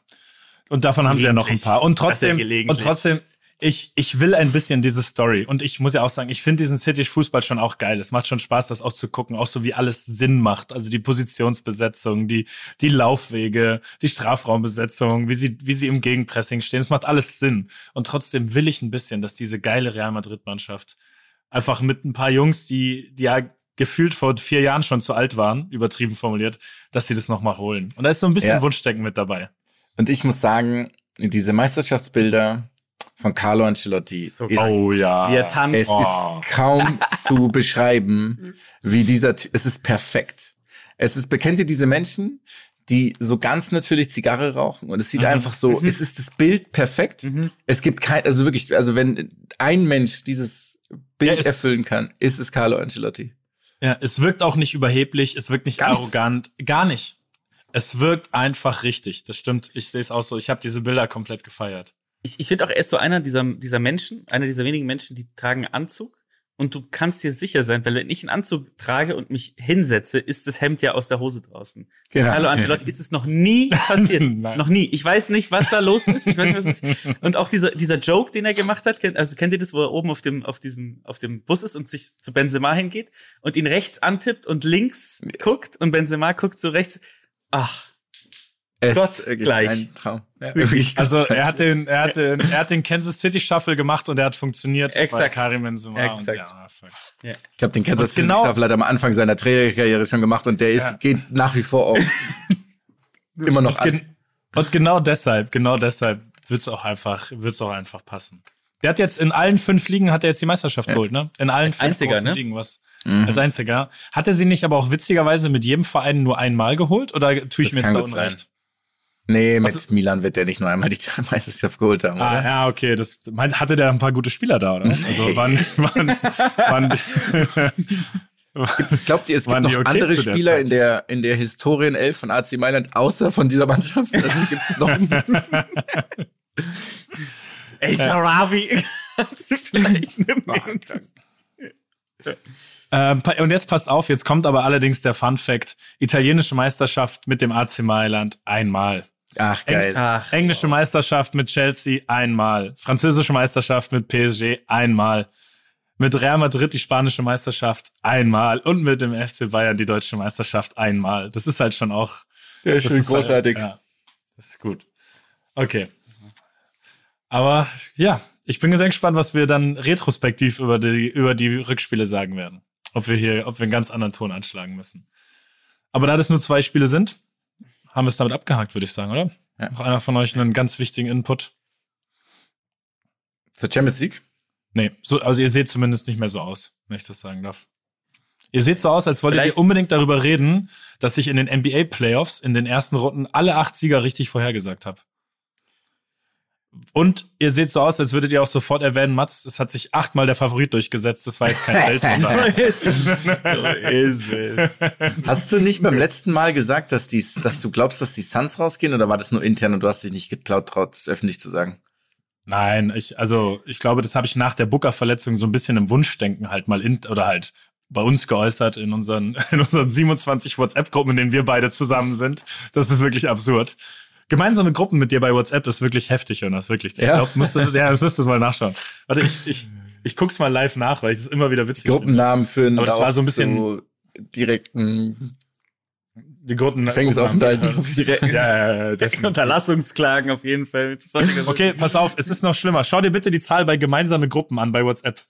Und davon haben sie ja noch ein paar. Und trotzdem, ja und trotzdem, ich, ich will ein bisschen diese Story. Und ich muss ja auch sagen, ich finde diesen City-Fußball schon auch geil. Es macht schon Spaß, das auch zu gucken, auch so wie alles Sinn macht. Also die Positionsbesetzung, die, die Laufwege, die Strafraumbesetzung, wie sie, wie sie im Gegenpressing stehen. Es macht alles Sinn. Und trotzdem will ich ein bisschen, dass diese geile Real Madrid-Mannschaft einfach mit ein paar Jungs, die, die ja gefühlt vor vier Jahren schon zu alt waren, übertrieben formuliert, dass sie das nochmal holen. Und da ist so ein bisschen Ja. Wunschdenken mit dabei. Und ich muss sagen, diese Meisterschaftsbilder von Carlo Ancelotti So ist, Oh ja. wie er tanzt. es Oh. ist kaum [laughs] zu beschreiben, wie dieser, es ist perfekt. Es ist, bekennt ihr diese Menschen, die so ganz natürlich Zigarre rauchen und es sieht einfach so, es ist das Bild perfekt. Es gibt kein, also wirklich, also wenn ein Mensch dieses Bild Ja, erfüllen kann, ist es Carlo Ancelotti. Ja, es wirkt auch nicht überheblich, es wirkt nicht Gar nichts. arrogant, gar nicht. Es wirkt einfach richtig. Das stimmt. Ich sehe es auch so. Ich habe diese Bilder komplett gefeiert. Ich, ich finde auch, er ist so einer dieser, dieser Menschen, einer dieser wenigen Menschen, die tragen Anzug. Und du kannst dir sicher sein, weil wenn ich einen Anzug trage und mich hinsetze, ist das Hemd ja aus der Hose draußen. Genau. Hallo Angelotti, [laughs] ist es noch nie passiert. [laughs] Noch nie. Ich weiß nicht, was da los ist. Ich weiß nicht, was ist. Und auch dieser, dieser Joke, den er gemacht hat, kennt, also kennt ihr das, wo er oben auf dem, auf diesem, auf dem Bus ist und sich zu Benzema hingeht und ihn rechts antippt und links guckt und Benzema guckt so rechts. Ach, Es Gott wirklich gleich. ein Traum. Ja, wirklich Also Gott er hat den, er hat den, er hat den Kansas City Shuffle gemacht und er hat funktioniert bei Exakt. Karim Benzema. Und Exakt. ja, ja. Ich habe den Kansas Und City genau- Staffel hat am Anfang seiner Trainerkarriere schon gemacht und der ist, Ja. geht nach wie vor auch [laughs] immer noch Und, gen an. Und genau deshalb, genau deshalb wird's auch einfach, wird's auch einfach passen. Der hat jetzt in allen fünf Ligen hat er jetzt die Meisterschaft geholt, ne? In allen fünf Einziger, großen ne? Ligen, was Mhm. als einziger. Hat er sie nicht aber auch witzigerweise mit jedem Verein nur einmal geholt oder tue ich Das mir kann jetzt da gut unrecht? sein. Nee, mit Was- Milan wird der nicht nur einmal die Meisterschaft geholt haben, Ah, oder? ja, okay. Das, mein, hatte der ein paar gute Spieler da, oder? was? [laughs] Also wann, wann, wann, Glaubt ihr, es gibt noch okay andere der Spieler in der, in der Historienelf von AC Mailand außer von dieser Mannschaft? Also gibt's noch [laughs] Sharawi. Du [laughs] vielleicht nehmen? Ähm, und jetzt passt auf, jetzt kommt aber allerdings der Fun Fact. Italienische Meisterschaft mit dem AC Mailand einmal. Ach, geil. Ach, Englische Meisterschaft mit Chelsea einmal. Französische Meisterschaft mit PSG einmal. Mit Real Madrid die spanische Meisterschaft einmal. Und mit dem FC Bayern die deutsche Meisterschaft einmal. Das ist halt schon auch Ja, das schön ist großartig. Halt, ja, das ist gut. Okay. Aber ja, ich bin sehr gespannt, was wir dann retrospektiv über die, über die Rückspiele sagen werden. Ob wir hier, ob wir einen ganz anderen Ton anschlagen müssen. Aber da das nur zwei Spiele sind, haben wir es damit abgehakt, würde ich sagen, oder? Ja. Noch einer von euch einen ganz wichtigen Input? Zur Champions League? Nee, so, also ihr seht zumindest nicht mehr so aus, wenn ich das sagen darf. Ihr seht so aus, als wolltet Vielleicht- ihr unbedingt darüber reden, dass ich in den NBA Playoffs in den ersten Runden alle acht Sieger richtig vorhergesagt habe. Und ihr seht so aus, als würdet ihr auch sofort erwähnen, Mats, es hat sich achtmal der Favorit durchgesetzt. Das war jetzt kein [laughs] Weltreser. ist es. So ist es. Hast du nicht beim letzten Mal gesagt, dass, die, dass du glaubst, dass die Suns rausgehen oder war das nur intern und du hast dich nicht getraut, traut, es öffentlich zu sagen? Nein, ich, also ich glaube, das habe ich nach der Booker-Verletzung so ein bisschen im Wunschdenken halt mal in, oder halt bei uns geäußert in unseren, [laughs] in unseren 27 WhatsApp-Gruppen, in denen wir beide zusammen sind. Das ist wirklich absurd. Gemeinsame Gruppen mit dir bei WhatsApp ist wirklich heftig, Jonas, wirklich. Das Ja. glaub, musst du, ja, das wirst du mal nachschauen. Warte, ich, ich, [laughs] ich guck's mal live nach, weil ich es immer wieder witzig finde. Gruppennamen führen Aber das da war so ein bisschen- zu direkten Die Gruppen, Gefängnisaufenthalten. Ja, ja, ja. [laughs] [laughs] Unterlassungsklagen auf jeden Fall. Okay, pass auf, es ist noch schlimmer. Schau dir bitte die Zahl bei gemeinsame Gruppen an bei WhatsApp.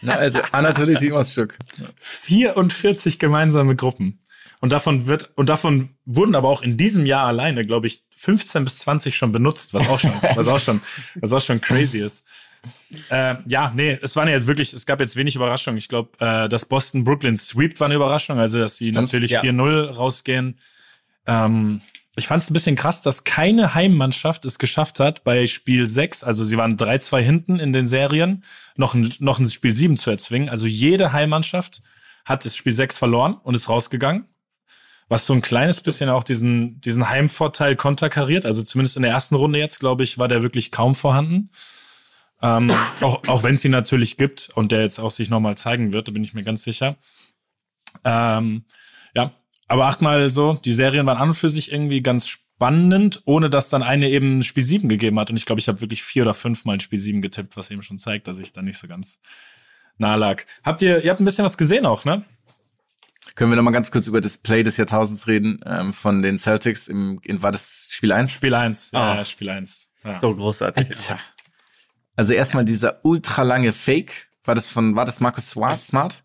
Na, also Anatoly Timosschuk. 44 gemeinsame Gruppen. Und davon wird, und davon wurden aber auch in diesem Jahr alleine, glaube ich, 15 bis 20 schon benutzt, was auch schon, was auch schon, was auch schon crazy ist. Äh, ja, nee, es waren ja wirklich, es gab jetzt wenig Überraschungen. Ich glaube, äh, dass Boston Brooklyn sweept war eine Überraschung, also dass sie Stimmt, natürlich ja. 4-0 rausgehen. Ähm, ich fand es ein bisschen krass, dass keine Heimmannschaft es geschafft hat, bei Spiel 6, also sie waren 3-2 hinten in den Serien, noch ein, noch ein Spiel 7 zu erzwingen. Also jede Heimmannschaft hat das Spiel 6 verloren und ist rausgegangen. Was so ein kleines bisschen auch diesen, diesen Heimvorteil konterkariert. Also zumindest in der ersten Runde jetzt, glaube ich, war der wirklich kaum vorhanden. Ähm, auch auch wenn es ihn natürlich gibt und der jetzt auch sich nochmal zeigen wird, da bin ich mir ganz sicher. Ähm, ja, aber achtmal so, die Serien waren an und für sich irgendwie ganz spannend, ohne dass dann eine eben Spiel 7 gegeben hat. Und ich glaube, ich habe wirklich vier oder fünfmal ein Spiel 7 getippt, was eben schon zeigt, dass ich da nicht so ganz nah lag. Habt ihr, ihr habt ein bisschen was gesehen auch, ne? Können wir noch mal ganz kurz über das Play des Jahrtausends reden ähm, von den Celtics? Im, in, war das Spiel 1? Spiel 1, Ah. ja, Spiel 1. Ja. So großartig. Alter. Also erstmal dieser ultralange Fake. War das von, war das Marcus Smart? Smart?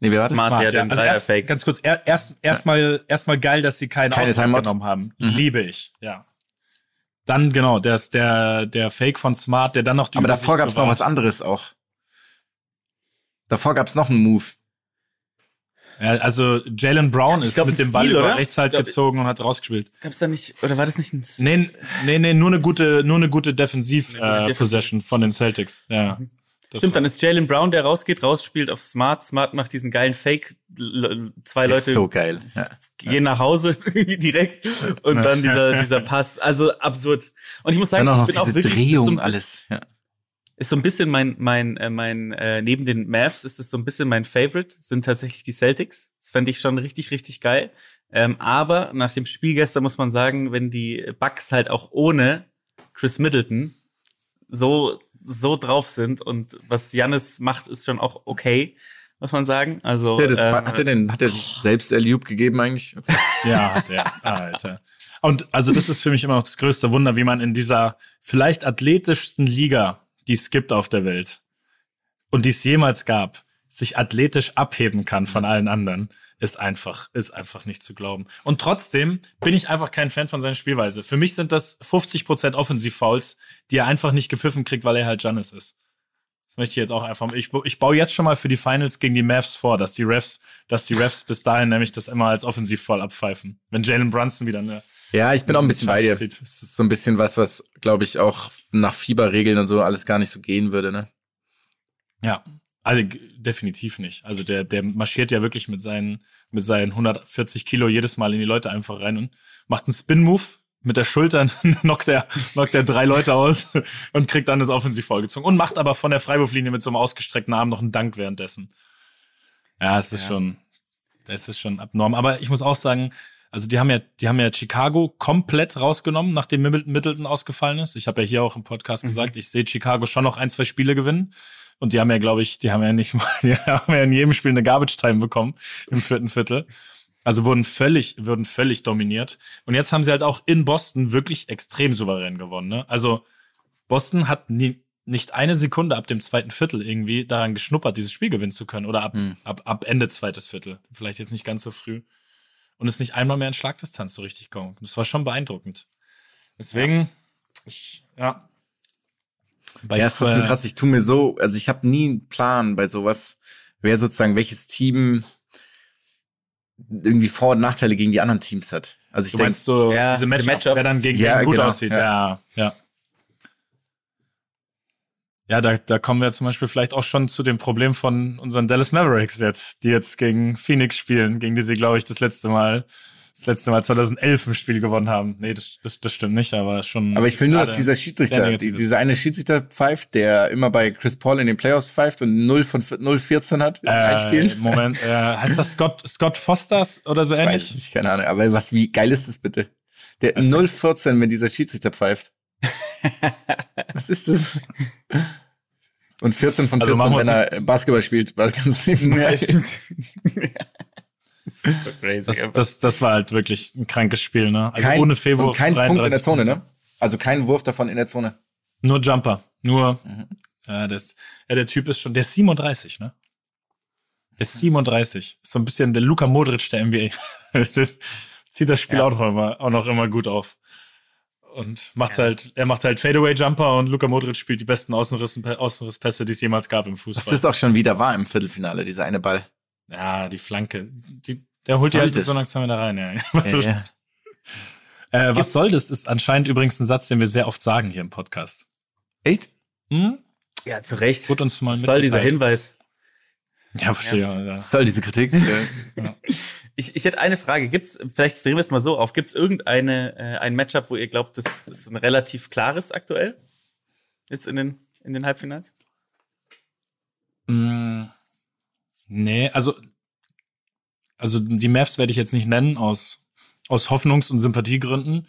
Nee, wer war das? Smart. Smart, ja, Also Dreier erst, Fake. ganz kurz, er, erst erstmal erstmal geil, dass sie keine, Keine Auszeit Timeout. genommen haben. Mhm. Liebe ich, ja. Dann genau, der ist der der Fake von Smart, der dann noch die Aber Übersicht davor gab's noch bewahrt. was anderes auch. Davor gab's noch einen Move. Ja, also Jalen Brown Ich ist glaub, mit dem Ball über oder? rechts halt glaub, gezogen und hat rausgespielt. Gab's da nicht, oder war das nicht ein Nee, nee, nee, nur eine gute nur eine gute Defensiv Eine gute äh, Defensiv- Possession von den Celtics. Ja. Das Stimmt, war- dann ist Jalen Brown, der rausgeht, rausspielt auf Smart. Smart macht diesen geilen Fake. Zwei Ist Leute so geil. Ja. gehen nach Hause [laughs] direkt und dann dieser, dieser Pass. Also absurd. Und ich muss sagen, Dann auch ich noch bin diese auch wirklich, ist Drehung, ein- alles. Ja. Ist so ein bisschen mein, mein, äh, mein, äh, neben den Mavs ist es so ein bisschen mein Favorite, sind tatsächlich die Celtics. Das fände ich schon richtig, richtig geil. Ähm, aber nach dem Spiel gestern muss man sagen, wenn die Bucks halt auch ohne Chris Middleton so, so drauf sind und was Jannis macht, ist schon auch okay, muss man sagen. Also, Hat er, das, ähm, hat er denn, hat er sich selbst Erliub gegeben eigentlich? Okay. [laughs] Ja, hat er. Alter. Und also das ist für mich immer noch das größte Wunder, wie man in dieser vielleicht athletischsten Liga, die es gibt auf der Welt und die es jemals gab, sich athletisch abheben kann von allen anderen. ist einfach, ist einfach nicht zu glauben. Und trotzdem bin ich einfach kein Fan von seiner Spielweise. Für mich sind das 50% Offensiv-Fouls, die er einfach nicht gepfiffen kriegt, weil er halt Giannis ist. Das möchte ich jetzt auch einfach. Ich, ich baue jetzt schon mal für die Finals gegen die Mavs vor, dass die Refs, dass die Refs bis dahin nämlich das immer als Offensivfoul abpfeifen. Wenn Jalen Brunson wieder eine. Ja, ich bin auch ein bisschen bei dir. Sieht. Das ist so ein bisschen was, was, glaube ich, auch nach Fieberregeln und so alles gar nicht so gehen würde, ne? Ja, also definitiv nicht. Also der, der marschiert ja wirklich mit seinen, mit seinen 140 Kilo jedes Mal in die Leute einfach rein und macht einen Spin-Move mit der Schulter, [laughs] knockt er, knockt er drei Leute aus [laughs] und kriegt dann das Offensiv vollgezogen und macht aber von der Freiwurflinie mit so einem ausgestreckten Arm noch einen Dank währenddessen. Ja, es ist Ja. schon, das ist schon abnorm. Aber ich muss auch sagen, also die haben ja, die haben ja Chicago komplett rausgenommen, nachdem Middleton ausgefallen ist. Ich habe ja hier auch im Podcast gesagt, ich sehe Chicago schon noch ein, zwei Spiele gewinnen. Und die haben ja, glaube ich, die haben ja nicht mal, [laughs] die haben ja in jedem Spiel eine Garbage Time bekommen im vierten Viertel. Also wurden völlig, wurden völlig dominiert. Und jetzt haben sie halt auch in Boston wirklich extrem souverän gewonnen. Ne? Also Boston hat nie, nicht eine Sekunde ab dem zweiten Viertel irgendwie daran geschnuppert, dieses Spiel gewinnen zu können. Oder ab, Hm. ab, ab Ende zweites Viertel. Vielleicht jetzt nicht ganz so früh. Und ist nicht einmal mehr in Schlagdistanz so richtig gekommen. Das war schon beeindruckend. Deswegen, ich, ja. Bei ja, ist trotzdem äh, krass. Ich tu mir so, also ich habe nie einen Plan bei sowas, wer sozusagen welches Team irgendwie Vor- und Nachteile gegen die anderen Teams hat. Also ich Du denke, meinst so Ja, diese diese Matchups, Matchups. wer dann gegen Ja, wen gut genau, aussieht. ja. Ja, ja. Ja, da, da kommen wir zum Beispiel vielleicht auch schon zu dem Problem von unseren Dallas Mavericks jetzt, die jetzt gegen Phoenix spielen, gegen die sie, glaube ich, das letzte Mal, das letzte Mal 2011 ein Spiel gewonnen haben. Nee, das, das, das stimmt nicht, aber schon. aber ich will nur, dass dieser Schiedsrichter, die, dieser eine Schiedsrichter pfeift, der immer bei Chris Paul in den Playoffs pfeift und 0 von 0 14 hat in äh, Spielen. Moment, äh, heißt das Scott, Scott Fosters oder so Ich weiß ähnlich? es nicht, keine Ahnung. Aber was, wie geil ist das bitte? Der 0 14, wenn dieser Schiedsrichter pfeift. [laughs] was ist das? Und 14 von Also 14, machen wir wenn er Basketball spielt, war ganz nebenbei. [laughs] Das ist so crazy. Das, das, das war halt wirklich ein krankes Spiel, ne? Also kein, ohne und Fehlwurf. kein Punkt in der 33 Zone, Punkte. ne? Also kein Wurf davon in der Zone. Nur Jumper. Nur, Mhm. ja, das, ja, der Typ ist schon, der ist 37, ne? Der ist 37. Ist so ein bisschen der Luka Modric der NBA. [laughs] Zieht das Spiel Ja. auch, noch immer, auch noch immer gut auf. Und macht Ja. halt, er macht halt Fadeaway-Jumper und Luka Modric spielt die besten Außenrisspässe, die es jemals gab im Fußball. das auch schon wieder war im Viertelfinale, dieser eine Ball. ja, die Flanke. Die, der holt die halt das? so langsam wieder rein, ja. Ja, [laughs] ja. Äh, was soll das? Ist anscheinend übrigens ein Satz, den wir sehr oft sagen hier im Podcast. Echt? Hm? ja, zu Recht. Wurde uns mal Was soll dieser. Hinweis? Ja, verstehe. Ja, ja. Was soll diese Kritik? [laughs] Ich, ich hätte eine Frage. Gibt's, vielleicht drehen wir es mal so auf, gibt's irgendeine, äh, ein Matchup, wo ihr glaubt, das ist ein relativ klares aktuell? Jetzt in den, in den Halbfinals? Mm, nee, also, also die Mavs werde ich jetzt nicht nennen aus, aus Hoffnungs- und Sympathiegründen.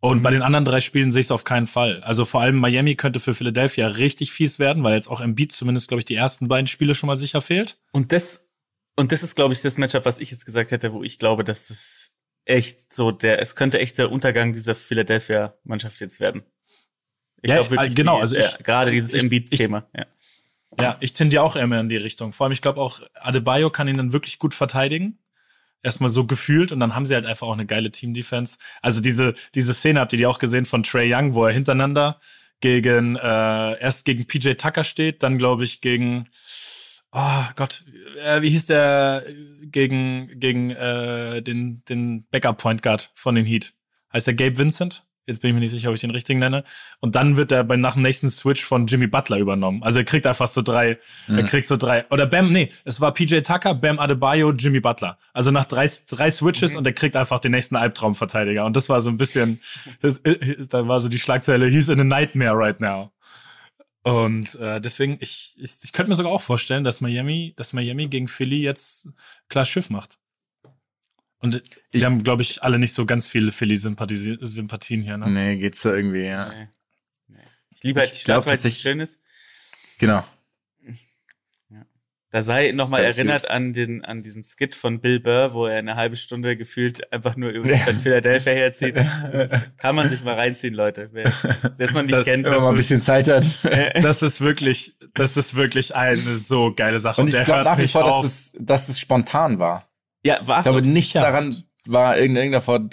Und bei den anderen drei Spielen sehe ich es auf keinen Fall. Also vor allem Miami könnte für Philadelphia richtig fies werden, weil jetzt auch Embiid zumindest, glaube ich, die ersten beiden Spiele schon mal sicher fehlt. Und das, und das ist, glaube ich, das Matchup, was ich jetzt gesagt hätte, wo ich glaube, dass das echt so der, es könnte echt der Untergang dieser Philadelphia-Mannschaft jetzt werden. Ich Ja, glaube äh, wirklich, genau, die, also ja, ich- gerade dieses Embiid-Thema. Ja. Ja, ich tendiere auch immer in die Richtung. Vor allem, ich glaube auch, Adebayo kann ihn dann wirklich gut verteidigen. Erstmal so gefühlt und dann haben sie halt einfach auch eine geile Team-Defense. Also diese, diese Szene habt ihr die auch gesehen von Trey Young, wo er hintereinander gegen, äh, erst gegen PJ Tucker steht, dann glaube ich gegen, oh Gott, äh, wie hieß der, gegen, gegen äh, den, den Backup-Point Guard von den Heat. Heißt der Gabe Vincent? Jetzt bin ich mir nicht sicher, ob ich den richtigen nenne. Und dann wird er beim nach dem nächsten Switch von Jimmy Butler übernommen. Also er kriegt einfach so drei, er kriegt so drei. Oder Bam, nee, es war PJ Tucker, Bam Adebayo, Jimmy Butler. Also nach drei, drei Switches und er kriegt einfach den nächsten Albtraumverteidiger. Und das war so ein bisschen, das, da war so die Schlagzeile, he's in a nightmare right now. Und äh, deswegen, ich, ich, ich könnte mir sogar auch vorstellen, dass Miami, dass Miami gegen Philly jetzt klar Schiff macht. Und Ich- wir haben, glaube ich, alle nicht so ganz viele Philly-Sympathien hier. Ne? Nee, geht's so irgendwie, ja. Nee. Nee. Ich liebe halt Ich die glaub Stadt, weil es schön ist. Genau. Da sei nochmal erinnert an den, an diesen Skit von Bill Burr, wo er eine halbe Stunde gefühlt einfach nur [laughs] über die Stadt Philadelphia herzieht. [laughs] Das kann man sich mal reinziehen, Leute. Wer das noch nicht Das- kennt, Wenn man mal ein bisschen Zeit hat. [laughs] Das ist wirklich, das ist wirklich eine so geile Sache. Und ich glaube nach wie nicht vor, auf. dass es, dass es spontan war. Ja, war Ich glaube, auf nichts daran war in irgendeiner Form,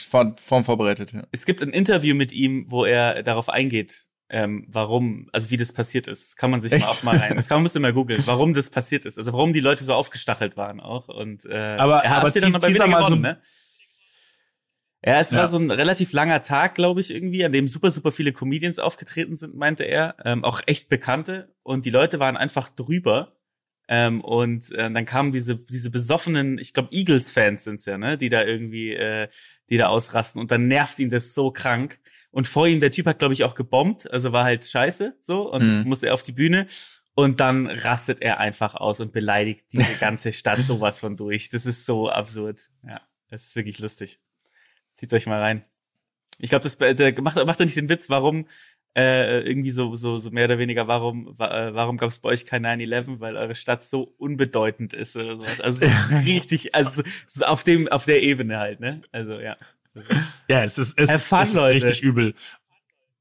vorbereitet. Ja. Es gibt ein Interview mit ihm, wo er darauf eingeht, ähm, warum, also wie das passiert ist. Kann man sich mal Echt? auch mal rein. [laughs] Das kann man müsste mal googeln, warum das passiert ist. Also warum die Leute so aufgestachelt waren auch. Und äh, Aber- er hat aber sie dann aber wieder mal so- gewonnen, ne? Ja, es Ja. war so ein relativ langer Tag, glaube ich, irgendwie, an dem super, super viele Comedians aufgetreten sind, meinte er. Ähm, auch echt Bekannte. Und die Leute waren einfach drüber. Ähm, und äh, dann kamen diese, diese besoffenen, ich glaube, Eagles-Fans sind's ja, ne, die da irgendwie, äh, die da ausrasten. Und dann nervt ihn das so krank. Und vor ihm, der Typ hat, glaube ich, auch gebombt, also war halt scheiße so. Und das Mhm. musste er auf die Bühne. Und dann rastet er einfach aus und beleidigt diese [laughs] ganze Stadt sowas von durch. Das ist so absurd. Ja, das ist wirklich lustig. Zieht euch mal rein. Ich glaube, das der macht, macht er nicht den Witz, warum äh, irgendwie so, so, so mehr oder weniger, warum, wa, äh, warum gab es bei euch kein 9-11, weil eure Stadt so unbedeutend ist oder sowas. Also so [laughs] richtig, also so auf dem, auf der Ebene halt, ne? Also ja. Ja, es ist, es, fun, es ist Leute. richtig übel.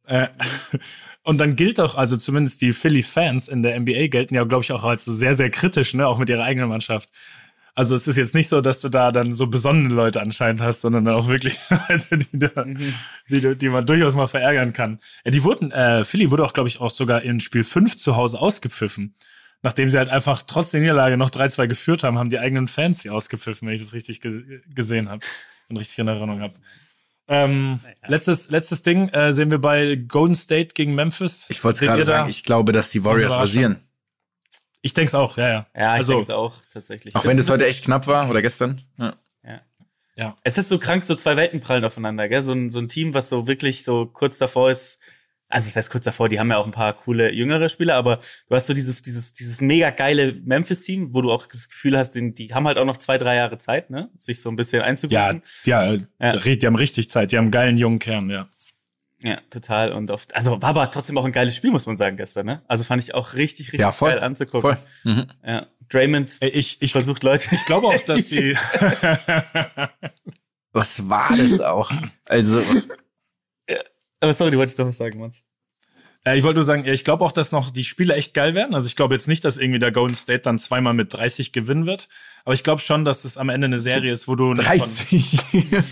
Äh, [laughs] und dann gilt auch, also zumindest die Philly-Fans in der NBA gelten ja, glaube ich, auch als so sehr, sehr kritisch, ne, auch mit ihrer eigenen Mannschaft. Also es ist jetzt nicht so, dass du da dann so besonnene Leute anscheinend hast, sondern dann auch wirklich [laughs] Leute, die, da, die, du- die man durchaus mal verärgern kann. Ja, die wurden, äh, Philly wurde auch, glaube ich, auch sogar in Spiel 5 zu Hause ausgepfiffen. Nachdem sie halt einfach trotz der Niederlage noch 3-2 geführt haben, haben die eigenen Fans sie ausgepfiffen, wenn ich das richtig ge gesehen habe und richtig in Erinnerung habe. Ähm, letztes, letztes Ding äh, sehen wir bei Golden State gegen Memphis. Ich wollte gerade da? sagen, ich glaube, dass die Warriors rasieren. Ich denke es auch, ja, ja. Ja, ich also, denke es auch tatsächlich. Auch wenn das heute echt knapp war oder gestern. Ja. Ja. Es ist so krank, so zwei Welten prallen aufeinander, gell? So ein, so ein Team, was so wirklich so kurz davor ist. Also, was heißt kurz davor? Die haben ja auch ein paar coole jüngere Spieler, aber du hast so dieses, dieses, dieses mega geile Memphis-Team, wo du auch das Gefühl hast, die, die haben halt auch noch zwei, drei Jahre Zeit, ne? Sich so ein bisschen Ja, einzugrufen. ja, Ja. ja. Die haben richtig Zeit. Die haben einen geilen jungen Kern, ja. Ja, total. Und oft, also war aber trotzdem auch ein geiles Spiel, muss man sagen, gestern, ne? Also fand ich auch richtig, richtig Ja, voll. geil anzugucken. Voll. Mhm. Ja. Draymond Ey, Ich, ich, versucht Leute. ich glaube auch, dass die. [laughs] Was war das auch? Also, [laughs] aber sorry, du wolltest doch was sagen, Mann. Äh, ich wollte nur sagen, ja, ich glaube auch, dass noch die Spiele echt geil werden. Also ich glaube jetzt nicht, dass irgendwie der Golden State dann zweimal mit 30 gewinnen wird. Aber ich glaube schon, dass es am Ende eine Serie ist, wo du nicht von- 30.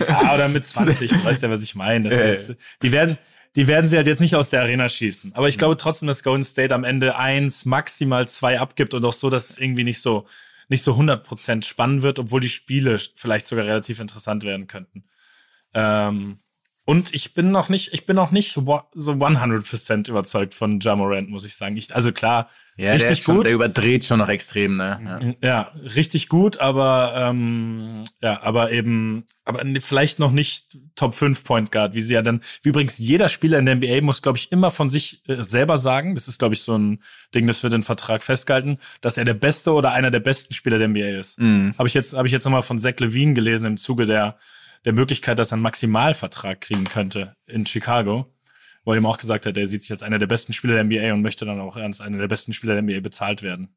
Ja, oder mit 20, du weißt ja, was ich meine. Ja, ist jetzt, die werden, die werden sie halt jetzt nicht aus der Arena schießen. Aber ich glaube trotzdem, dass Golden State am Ende eins, maximal zwei abgibt und auch so, dass es irgendwie nicht so, nicht so 100% spannend wird, obwohl die Spiele vielleicht sogar relativ interessant werden könnten. Ähm, und ich bin noch nicht, ich bin noch nicht so 100% überzeugt von Ja Morant, muss ich sagen. Ich, also klar, Ja, der, ist richtig schon, gut. der überdreht schon noch extrem, ne? Ja. Ja, richtig gut, aber ähm, ja, aber eben, aber vielleicht noch nicht Top 5 Point Guard, wie sie ja dann, wie übrigens jeder Spieler in der NBA muss, glaube ich, immer von sich äh, selber sagen, das ist, glaube ich, so ein Ding, das wird im Vertrag festgehalten, dass er der beste oder einer der besten Spieler der NBA ist. Mhm. Habe ich jetzt, habe ich jetzt nochmal von Zach Levine gelesen im Zuge der, der Möglichkeit, dass er einen Maximalvertrag kriegen könnte in Chicago. Wo er ihm auch gesagt hat, er sieht sich als einer der besten Spieler der NBA und möchte dann auch als einer der besten Spieler der NBA bezahlt werden.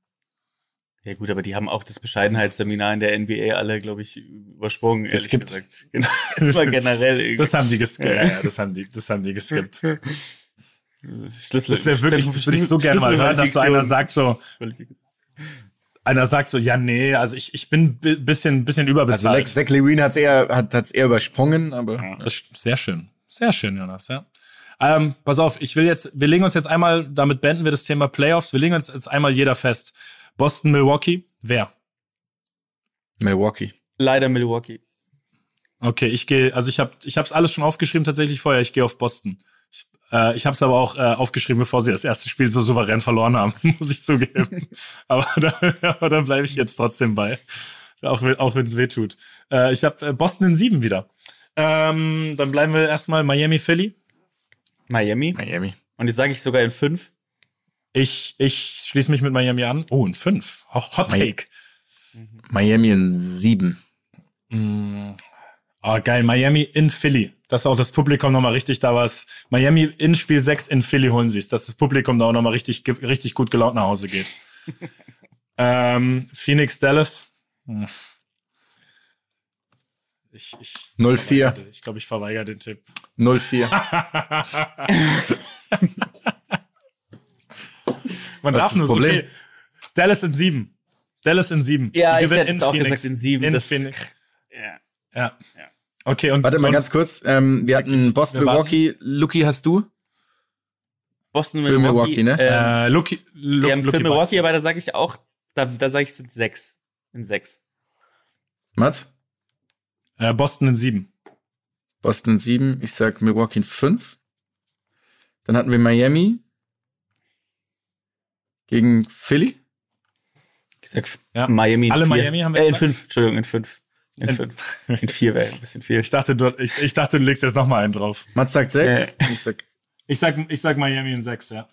Ja gut, aber die haben auch das Bescheidenheitsseminar in der NBA alle, glaube ich, übersprungen, ehrlich Geskippt. gesagt. [laughs] Genau. Das war generell irgendwie. Das haben die geskippt. Ja, ja, das haben die, das haben die geskippt. [laughs] Schlüssel. Das wäre wirklich, das würde ich so gerne mal hören, dass so einer sagt so, einer sagt so, ja, nee, also ich, ich bin bi- bisschen, bisschen Also überbezahlt. Zach, Zach Levine hat's eher, hat, hat's eher übersprungen, aber Das ist sehr schön. Sehr schön, Jonas, ja. Ähm, pass auf, ich will jetzt, wir legen uns jetzt einmal, damit beenden wir das Thema Playoffs, wir legen uns jetzt einmal jeder fest. Boston, Milwaukee, wer? Milwaukee. Leider Milwaukee. Okay, ich gehe, also ich habe ich hab's alles schon aufgeschrieben tatsächlich vorher, ich gehe auf Boston. Ich, äh, ich habe es aber auch äh, aufgeschrieben, bevor sie das erste Spiel so souverän verloren haben, [laughs] muss ich zugeben. [laughs] aber da, aber da bleibe ich jetzt trotzdem bei, auch, wenn- auch wenn es weh tut. Äh, ich habe äh, Boston in sieben wieder. Ähm, dann bleiben wir erstmal Miami, Philly. Miami. Miami. Und jetzt sage ich sogar in fünf. Ich, ich schließe mich mit Miami an. Oh, in fünf. Ho- Hot Mi- Take. Miami in sieben. Oh, geil. Miami in Philly. Dass auch das Publikum nochmal richtig da war. Miami in Spiel 6 in Philly holen sie es. Dass das Publikum da auch nochmal richtig, richtig gut gelaunt nach Hause geht. [laughs] ähm, Phoenix, Dallas. Hm. Ich, ich, 0-4. ich glaube, ich verweigere den Tipp. 0-4. [laughs] Man Was darf ist nur das so okay. Dallas in sieben. Dallas in sieben. Ja, Die ich hätte es auch gesagt in sieben. In Das- Phoenix. Ja. Okay, und Warte mal ganz kurz. Ähm, wir hatten Boston. Milwaukee. Luki, hast du? Boston, Milwaukee. Milwaukee, ne? Ähm, Äh, Lucky, Lu, ja, Lucky für Milwaukee, aber da sage ich auch, da, da sage ich sind sechs. In sechs. Mats? Äh, Boston in sieben. Boston 7. Ich sag Milwaukee in 5. Dann hatten wir Miami gegen Philly. Ich sag Ja. Miami in Alle vier. Miami haben wir äh, in fünf, Entschuldigung, in fünf. In, In- fünf. [laughs] In vier wäre ein bisschen viel. Ich dachte, du, ich, ich dachte, du legst jetzt noch mal einen drauf. Mats sagt 6. Ich sag Ich sag, ich sag Miami in sechs, ja.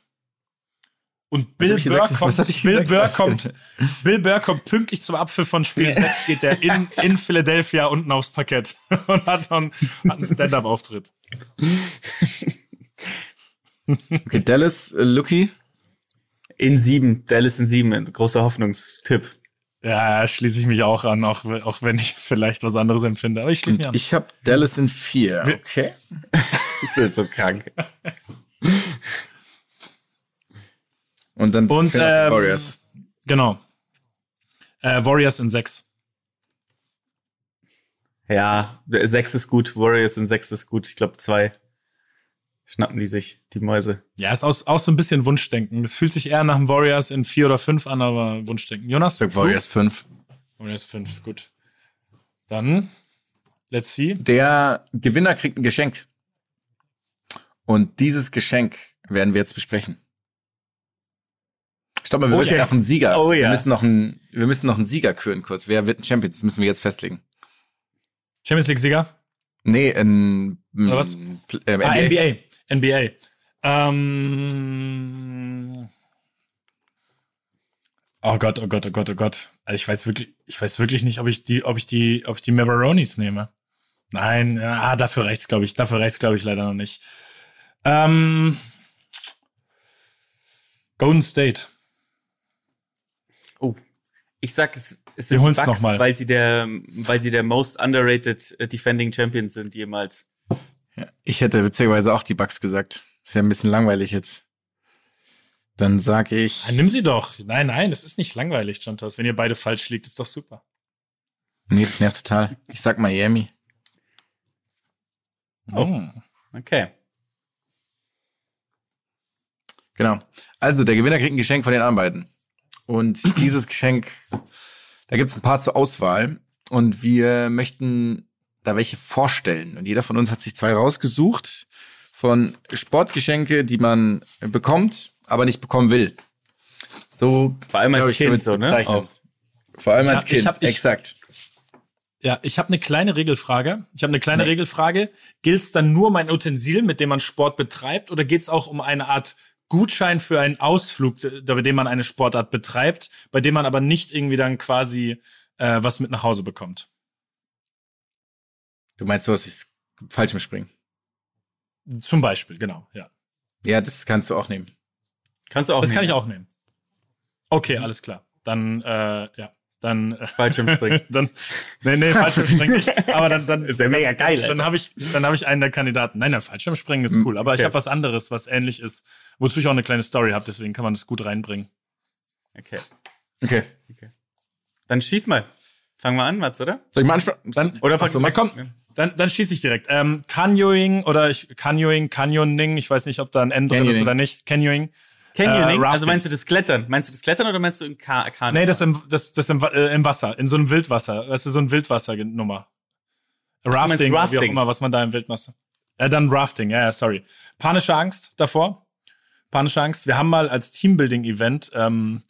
Und Bill Burr gesagt? kommt, Bill? Burr kommt? [laughs] Bill Burr kommt pünktlich zum Apfel von Spiel 6, geht er in, [laughs] in Philadelphia unten aufs Parkett und hat einen, hat einen Stand-Up-Auftritt. Okay, Dallas, äh, Luki. In sieben. Dallas in sieben. Ein großer Hoffnungstipp. Ja, schließe ich mich auch an, auch, auch wenn ich vielleicht was anderes empfinde. Aber ich schließe mich an. ich habe Dallas in 4. Wir- Okay. [laughs] Ist so krank. Und dann Und, ähm, Warriors. Genau. Äh, Warriors in sechs. Ja, sechs ist gut. Warriors in sechs ist gut. Ich glaube, zwei schnappen die sich, die Mäuse. Ja, ist auch, auch so ein bisschen Wunschdenken. Es fühlt sich eher nach einem Warriors in vier oder fünf an, aber Wunschdenken. Jonas? Ich sag Warriors 5. Du? Warriors fünf, gut. Dann, let's see. Der Gewinner kriegt ein Geschenk. Und dieses Geschenk werden wir jetzt besprechen. Stopp mal, wir Okay. müssen noch einen Sieger. Oh ja. Wir müssen noch einen, wir müssen noch einen Sieger küren kurz. Wer wird ein Champion? Das müssen wir jetzt festlegen. Champions League-Sieger? Nee, in, Oder was? Pl- Ähm, Ah, NBA. NBA. Ähm, oh Gott, oh Gott, oh Gott, oh Gott. Also ich weiß wirklich, ich weiß wirklich nicht, ob ich die, ob ich die, ob ich die Mavaronis nehme. Nein, ah, dafür reicht's, glaube ich. Dafür reicht's, glaube ich, leider noch nicht. Ähm, Golden State. Oh. Ich sag, es, es sind die Bucks, weil sie der, weil sie der most underrated äh, defending Champions sind jemals. Ja, ich hätte witzigerweise auch die Bucks gesagt. Ist ja ein bisschen langweilig jetzt. Dann sag ich. Ah, nimm sie doch. Nein, nein, das ist nicht langweilig, Chantas. Wenn ihr beide falsch liegt, ist doch super. Nee, das nervt total. Ich sag Miami. Oh. Okay. Genau. Also, der Gewinner kriegt ein Geschenk von den anderen beiden. Und dieses Geschenk, da gibt's ein paar zur Auswahl. Und wir möchten da welche vorstellen. Und jeder von uns hat sich zwei rausgesucht von Sportgeschenke, die man bekommt, aber nicht bekommen will. So, Vor allem als ich, Kind so, ne? Auch. Vor allem Ja, als ich Kind, hab- ich- exakt. Ja, ich habe eine kleine Regelfrage. Ich habe eine kleine Nee. Regelfrage. Gilt dann nur mein Utensil, mit dem man Sport betreibt, oder geht es auch um eine Art Gutschein für einen Ausflug, bei dem man eine Sportart betreibt, bei dem man aber nicht irgendwie dann quasi äh, was mit nach Hause bekommt? Du meinst sowas wie Fallschirmspringen? Zum Beispiel, genau, ja. Ja, das kannst du auch nehmen. Kannst du auch Das kann nehmen. ich auch nehmen. Okay, alles klar. Dann, äh, ja, dann, äh, Fallschirmspringen. [laughs] dann, nee, nee, Fallschirmspringen nicht. Aber dann, dann Ist ja mega geil, Dann, dann habe ich, dann habe ich einen der Kandidaten. Nein, nein, Fallschirmspringen ist Hm, cool. Aber ich okay. habe was anderes, was ähnlich ist, wozu ich auch eine kleine Story habe. Deswegen kann man das gut reinbringen. Okay. Okay. Dann schieß mal. Fangen wir an, Mats, oder? Soll ich mal ansprechen? Oder Ach so, fang- na komm, dann, dann schieße ich direkt. Ähm, Canyoning oder ich, Canyoning, Canyoning, ich weiß nicht, ob da ein N drin ist oder nicht. Canyoning. Canyoning? Äh, also Rafting. meinst du das Klettern? Meinst du das Klettern oder meinst du im Ka Kanu? Nee, das im, das, das im, äh, im Wasser, in so einem Wildwasser. Das ist so ein Wildwassernummer. Rafting, oder wie auch Rafting? immer, was man da im Wildwasser. Äh, dann Rafting, ja, ja, sorry. Panische Angst davor. Panische Angst. Wir haben mal als Teambuilding-Event ähm,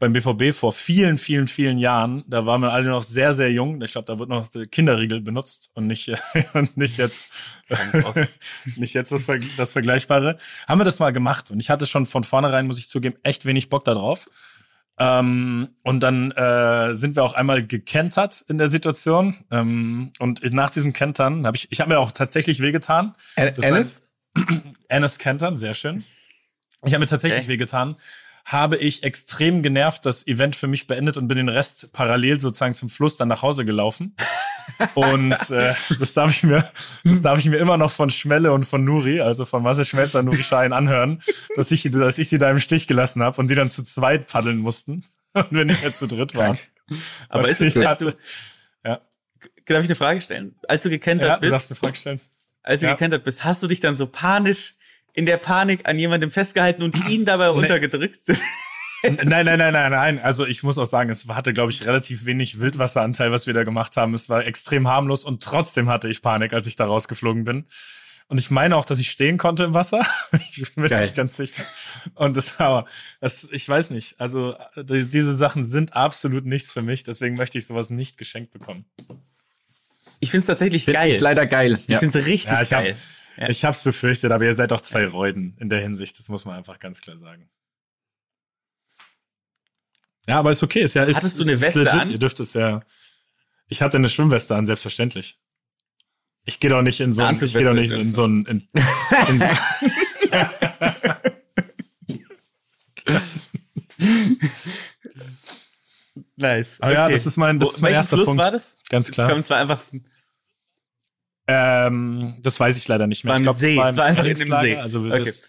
beim BVB vor vielen, vielen, vielen Jahren, da waren wir alle noch sehr, sehr jung. Ich glaube, da wird noch der Kinderriegel benutzt und nicht, [laughs] und nicht jetzt, [laughs] nicht jetzt das, das Vergleichbare. Haben wir das mal gemacht und ich hatte schon von vornherein, muss ich zugeben, echt wenig Bock darauf. Ähm, und dann äh, sind wir auch einmal gekentert in der Situation. Ähm, und nach diesem Kentern habe ich, ich habe mir auch tatsächlich wehgetan. Alice? [clears throat] Ennis Kentern, sehr schön. Ich habe mir tatsächlich Okay. wehgetan. Habe ich extrem genervt das Event für mich beendet und bin den Rest parallel sozusagen zum Fluss dann nach Hause gelaufen. Und [laughs] äh, das darf ich mir, das darf ich mir immer noch von Schmelle und von Nuri, also von Marcel Schmelzer und Nuri Schein anhören, dass ich, dass ich sie da im Stich gelassen habe und die dann zu zweit paddeln mussten. [laughs] Und wir nicht mehr zu dritt waren. Aber ist es, Ich willst du, ja. darf ich eine Frage stellen? Als du gekentert Ja, du bist, darfst eine Frage stellen. als du Ja. gekentert bist, hast du dich dann so panisch in der Panik an jemandem festgehalten und ihn dabei runtergedrückt? Nein, nein, nein, nein, nein. Also ich muss auch sagen, es hatte, glaube ich, relativ wenig Wildwasseranteil, was wir da gemacht haben. Es war extrem harmlos und trotzdem hatte ich Panik, als ich da rausgeflogen bin. Und ich meine auch, dass ich stehen konnte im Wasser. [laughs] Ich bin mir Geil. nicht ganz sicher. Und das aber, das, ich weiß nicht. Also die- diese Sachen sind absolut nichts für mich. Deswegen möchte ich sowas nicht geschenkt bekommen. Ich find's tatsächlich Find geil. ich leider geil. Ich find's richtig Ja, ich hab- geil. Ja. Ich hab's befürchtet, aber ihr seid auch zwei Reuden in der Hinsicht. Das muss man einfach ganz klar sagen. Ja, aber ist okay. Ist ja, ist, Hattest du eine Weste legit. an? Ihr dürft es ja. Ich hatte eine Schwimmweste an, selbstverständlich. Ich gehe doch nicht in so ein, ich gehe doch nicht in so ein, in, in so, [laughs] [laughs] Nice. Aber ja, das ist mein- das Wo- ist mein erster Fluss Punkt. war das? ganz klar. Es war einfach Ähm, das weiß ich leider nicht mehr. war ich im glaub, See. im Es war einfach in dem Trainingslager. See. Also Okay. das,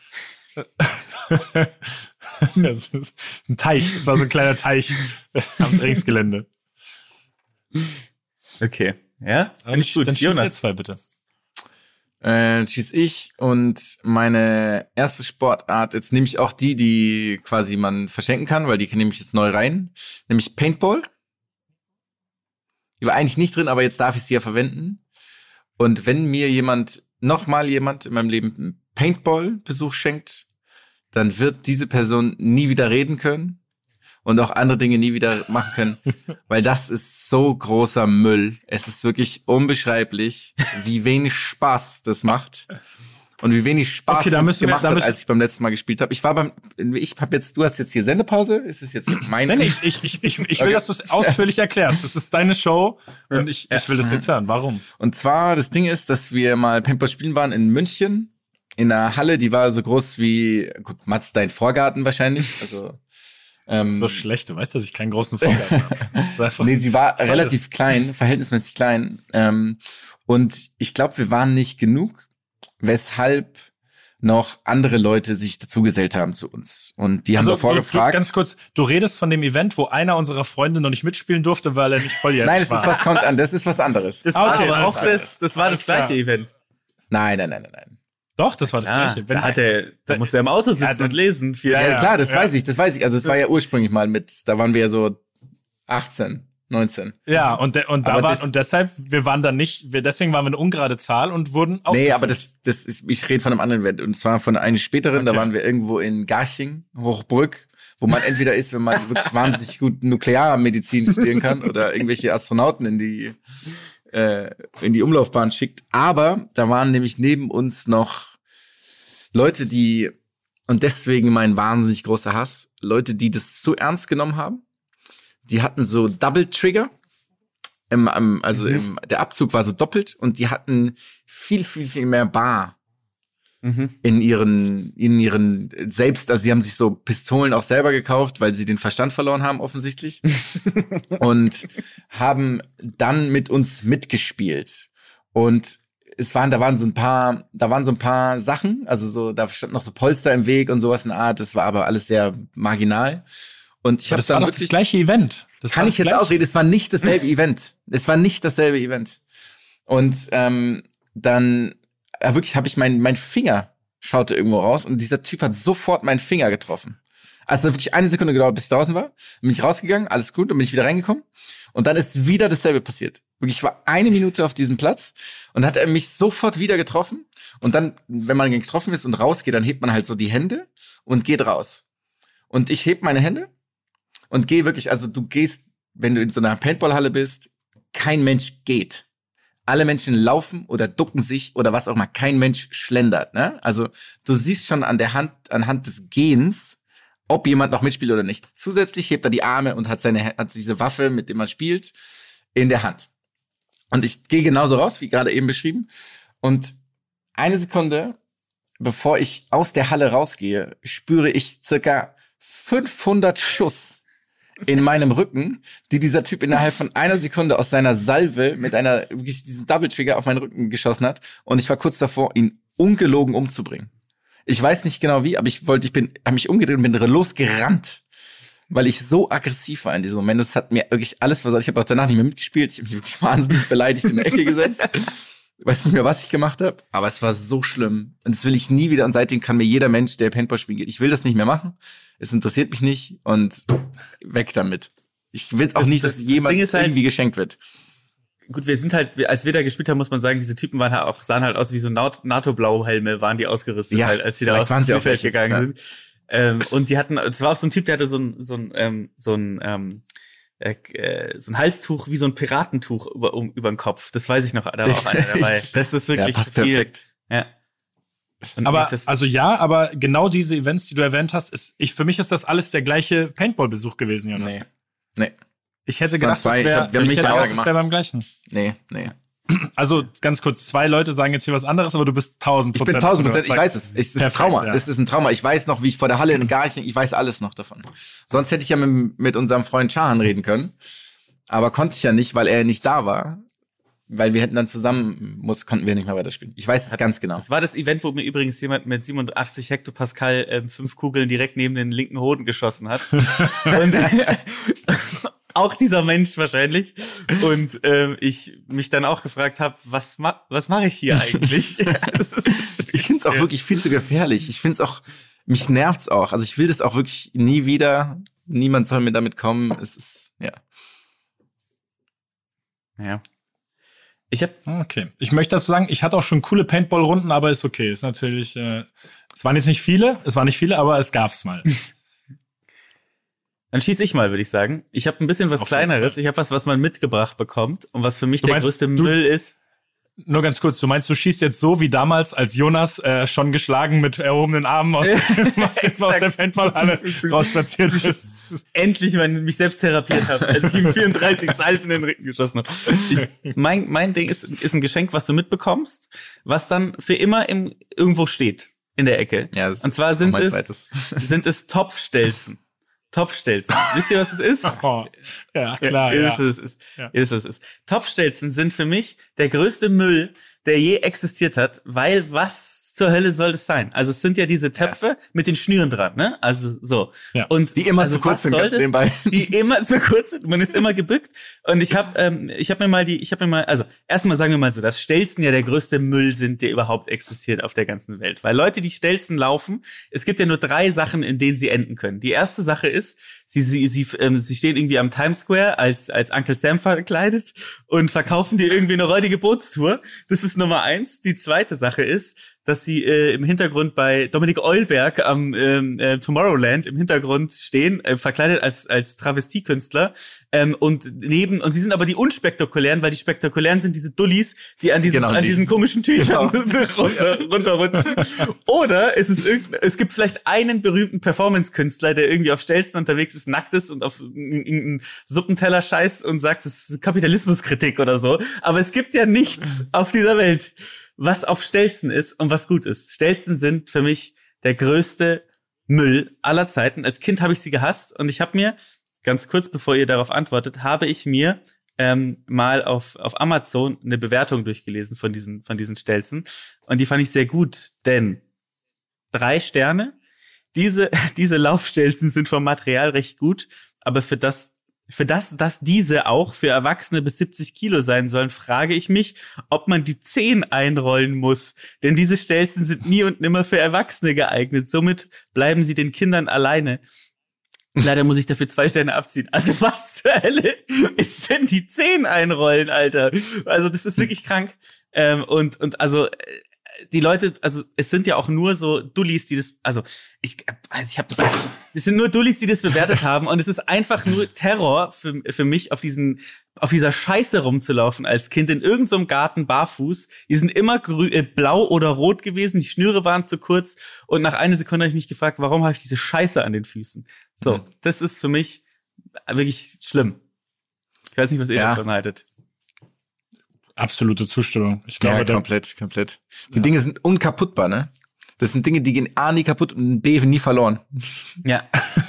[laughs] das ist ein Teich. Es war so ein kleiner Teich [laughs] am Trainingsgelände. Okay. Ja? Finde ich gut. Dann schieß jetzt Jonas. zwei bitte. Äh, schieß ich und meine erste Sportart, jetzt nehme ich auch die, die quasi man verschenken kann, weil die nehme ich jetzt neu rein, nämlich Paintball. Die war eigentlich nicht drin, aber jetzt darf ich sie ja verwenden. Und wenn mir jemand, nochmal jemand in meinem Leben einen Paintball-Besuch schenkt, dann wird diese Person nie wieder reden können und auch andere Dinge nie wieder machen können, [laughs] weil das ist so großer Müll. Es ist wirklich unbeschreiblich, wie wenig Spaß das macht. Und wie wenig Spaß Okay, da es müssen wir- gemacht da hat, als ich beim letzten Mal gespielt habe. Ich war beim, ich habe jetzt, du hast jetzt hier Sendepause. Ist es jetzt meine? Nein, ich, ich, ich, ich, ich will, Okay. dass du es ausführlich erklärst. Das ist deine Show und ich, ich will das jetzt hören. Warum? Und zwar, das Ding ist, dass wir mal Paintball spielen waren in München, in einer Halle, die war so groß wie, gut, Mats, dein Vorgarten wahrscheinlich. Also, ähm, So schlecht. Du weißt, dass ich keinen großen Vorgarten habe. [laughs] Nee, sie war relativ klein, verhältnismäßig klein. Ähm, und ich glaube, wir waren nicht genug, weshalb noch andere Leute sich dazugesellt haben zu uns. Und die haben Also, davor du, du, gefragt. ganz kurz, du redest von dem Event, wo einer unserer Freunde noch nicht mitspielen durfte, weil er nicht volljährig Nein, das war. ist was kommt an, das ist was anderes. Das Ah, war okay, aber alles auch das, das war das gleiche klar. Event. Nein, nein, nein, nein, nein. Doch, das war das Ja, gleiche. Wenn da, hat er, da musste er im Auto sitzen Ja, und lesen. Viel Ja, Ja, ja. klar, das ja. weiß ich, das weiß ich. Also es war ja ursprünglich mal mit, da waren wir ja so 18, 19. Ja, und, de und da Aber war, das- und deshalb, wir waren dann nicht, wir, deswegen waren wir eine ungerade Zahl und wurden Nee, aufgefüllt. aber das, das ist, ich rede von einem anderen Event. Und zwar von einem späteren, da Okay. waren wir irgendwo in Garching, Hochbrück, wo man entweder ist, wenn man [laughs] wirklich wahnsinnig gut Nuklearmedizin studieren kann oder irgendwelche Astronauten in die, äh, in die Umlaufbahn schickt. Aber da waren nämlich neben uns noch Leute, die, und deswegen mein wahnsinnig großer Hass, Leute, die das zu ernst genommen haben. Die hatten so Double Trigger. Im, am- also im, der Abzug war so doppelt und die hatten viel, viel, viel mehr Bar Mhm. in ihren, in ihren selbst, also sie haben sich so Pistolen auch selber gekauft, weil sie den Verstand verloren haben, offensichtlich. [laughs] und haben dann mit uns mitgespielt. Und es waren, da waren so ein paar, da waren so ein paar Sachen, also so, da stand noch so Polster im Weg und sowas in der Art, das war aber alles sehr marginal. Und ich habe das dann doch das wirklich, gleiche Event. Das kann ich jetzt gleiche. ausreden, es war nicht dasselbe Event. Es war nicht dasselbe Event. Und ähm, dann ja, wirklich habe ich mein, mein Finger schaute irgendwo raus und dieser Typ hat sofort meinen Finger getroffen. Also wirklich eine Sekunde gedauert, bis ich draußen war. Dann bin ich rausgegangen, alles gut, dann bin ich wieder reingekommen. Und dann ist wieder dasselbe passiert. Wirklich, ich war eine Minute auf diesem Platz und hat er mich sofort wieder getroffen. Und dann, wenn man getroffen ist und rausgeht, dann hebt man halt so die Hände und geht raus. Und ich heb meine Hände und gehe wirklich, also du gehst, wenn du in so einer Paintballhalle bist, kein Mensch geht. Alle Menschen laufen oder ducken sich oder was auch immer. Kein Mensch schlendert. Ne? Also du siehst schon an der Hand, anhand des Gehens, ob jemand noch mitspielt oder nicht. Zusätzlich hebt er die Arme und hat seine, hat diese Waffe, mit dem man spielt, in der Hand. Und ich gehe genauso raus, wie gerade eben beschrieben. Und eine Sekunde, bevor ich aus der Halle rausgehe, spüre ich circa 500 Schuss in meinem Rücken, die dieser Typ innerhalb von einer Sekunde aus seiner Salve mit einer wirklich diesen Double Trigger auf meinen Rücken geschossen hat und ich war kurz davor, ihn ungelogen umzubringen. Ich weiß nicht genau wie, aber ich wollte, ich bin, habe mich umgedreht und bin losgerannt. weil ich so aggressiv war in diesem Moment. Das hat mir wirklich alles versaut. Ich habe auch danach nicht mehr mitgespielt. Ich habe mich wirklich wahnsinnig beleidigt in der Ecke gesetzt. Weiß nicht mehr, was ich gemacht habe, aber es war so schlimm. Und das will ich nie wieder. Und seitdem kann mir jeder Mensch, der Paintball spielen geht, ich will das nicht mehr machen. Es interessiert mich nicht und weg damit. Ich will auch Das- nicht, das- dass das jemand halt- irgendwie geschenkt wird. Gut, wir sind halt, als wir da gespielt haben, muss man sagen, diese Typen waren halt auch, sahen halt aus wie so NATO-Blauhelme, waren die ausgerüstet, Ja, halt, als die da aufs waren sie Spielfeld welche, gegangen ja. sind. Ähm, und die hatten, es war auch so ein Typ, der hatte so ein, so ein, ähm, so ein, ähm, äh, äh, so ein Halstuch wie so ein Piratentuch über, um, über den Kopf. Das weiß ich noch, da war auch [laughs] einer dabei. Das ist Ja, wirklich passt viel. perfekt. Ja. Und Aber also ja, aber genau diese Events, die du erwähnt hast, ist, ich, für mich ist das alles der gleiche Paintball-Besuch gewesen, Jonas. Nee. Nee, Ich hätte Das gedacht, zwei. das Ich wäre hab- wir haben ich hätte auch, das wäre beim gleichen. nee, nee. Also ganz kurz, zwei Leute sagen jetzt hier was anderes, aber du bist tausend Ich Prozent. bin tausend davon Prozent, ich weiß es. Es ist ein Perfekt, Trauma. ja. Es ist ein Trauma. Ich weiß noch, wie ich vor der Halle in Garching, ich weiß alles noch davon. Sonst hätte ich ja mit, mit unserem Freund Chahan reden können. Aber konnte ich ja nicht, weil er nicht da war. Weil wir hätten dann zusammen, muss, konnten wir nicht mehr weiterspielen. Ich weiß es ganz genau. Das war das Event, wo mir übrigens jemand mit 87 Hektopascal ähm, fünf Kugeln direkt neben den linken Hoden geschossen hat. [laughs] Und [laughs] auch dieser Mensch wahrscheinlich. Und ähm, ich mich dann auch gefragt habe, was, ma was mache ich hier eigentlich? [laughs] Das ist- Ich finde es auch wirklich viel zu gefährlich. Ich finde es auch, mich nervt's auch. Also ich will das auch wirklich nie wieder. Niemand soll mir damit kommen. Es ist, ja. ja. Ich habe Okay. Ich möchte dazu sagen, ich hatte auch schon coole Paintball-Runden, aber ist okay. Ist natürlich, äh, es waren jetzt nicht viele, es waren nicht viele, aber es gab's mal. [laughs] Dann schieß ich mal, würde ich sagen. Ich habe ein bisschen was Auf Kleineres. Ich habe was, was man mitgebracht bekommt und was für mich Du der meinst, größte Müll ist. Nur ganz kurz, du meinst, du schießt jetzt so wie damals, als Jonas äh, schon geschlagen mit erhobenen Armen aus, [laughs] aus, dem, aus der Exakt. Paintballhalle [laughs] rausspaziert ist. endlich mein, mich selbst therapiert habe, als ich ihm [laughs] 34 Salven in den Rücken geschossen habe. Ich, mein, mein Ding ist, ist ein Geschenk, was du mitbekommst, was dann für immer im, irgendwo steht in der Ecke. Ja, das Und zwar ist sind es, zweites. sind es Topfstelzen. Topfstelzen. Wisst ihr, was es ist? [laughs] Oh, ja, klar, ihr ja. wisst, was es ist. Ja. Was es ist. Topfstelzen sind für mich der größte Müll, der je existiert hat, weil was zur Hölle soll das sein? Also es sind ja diese Töpfe mit den Schnüren dran, ne? Also so. Ja. Und Die immer also zu kurz sind, soll das? nebenbei. die immer zu kurz sind. Man ist immer gebückt. Und ich habe ähm, ich habe mir mal die, ich habe mir mal, also erstmal sagen wir mal so, dass Stelzen ja der größte Müll sind, der überhaupt existiert auf der ganzen Welt. Weil Leute, die Stelzen laufen, es gibt ja nur drei Sachen, in denen sie enden können. Die erste Sache ist, sie sie sie, ähm, sie stehen irgendwie am Times Square als als Uncle Sam verkleidet und verkaufen dir irgendwie eine räudige Bootstour. Das ist Nummer eins. Die zweite Sache ist, dass sie äh, im Hintergrund bei Dominik Eulberg am ähm, äh, Tomorrowland im Hintergrund stehen, äh, verkleidet als als Travestiekünstler ähm, und neben und sie sind aber die unspektakulären, weil die spektakulären sind diese Dullis, die an diesen Genau, an die. diesen komischen Tüchern [laughs] runter, runterrutschen. Oder es ist irgend, es gibt vielleicht einen berühmten Performance-Künstler, der irgendwie auf Stelzen unterwegs ist, nackt ist und auf irgendeinen Suppenteller scheißt und sagt, das ist Kapitalismuskritik oder so. Aber es gibt ja nichts auf dieser Welt, was auf Stelzen ist und was gut ist. Stelzen sind für mich der größte Müll aller Zeiten. Als Kind habe ich sie gehasst und ich habe mir, ganz kurz bevor ihr darauf antwortet, habe ich mir ähm, mal auf, auf Amazon eine Bewertung durchgelesen von diesen, von diesen Stelzen. Und die fand ich sehr gut, denn drei Sterne. Diese, [laughs] diese Laufstelzen sind vom Material recht gut, aber für das, für das, dass diese auch für Erwachsene bis 70 Kilo sein sollen, frage ich mich, ob man die Zehen einrollen muss. Denn diese Stelzen sind nie und nimmer für Erwachsene geeignet. Somit bleiben sie den Kindern alleine. Leider muss ich dafür zwei Sterne abziehen. Also was zur Hölle ist denn die Zehen einrollen, Alter? Also das ist wirklich krank. Ähm, und, und also äh, die Leute, also es sind ja auch nur so Dullis, die das, also ich, also ich habe, es sind nur Dullis, die das bewertet [laughs] haben und es ist einfach nur Terror für, für mich, auf diesen, auf dieser Scheiße rumzulaufen als Kind in irgendeinem so Garten barfuß. Die sind immer grü äh, blau oder rot gewesen, die Schnüre waren zu kurz und nach einer Sekunde habe ich mich gefragt, warum habe ich diese Scheiße an den Füßen? So, Mhm. das ist für mich wirklich schlimm. Ich weiß nicht, was ihr Ja. davon haltet. Absolute Zustimmung. Ich glaube, Ja, komplett, komplett. Die Dinge sind unkaputtbar, ne? Das sind Dinge, die gehen A nie kaputt und B nie verloren. Ja.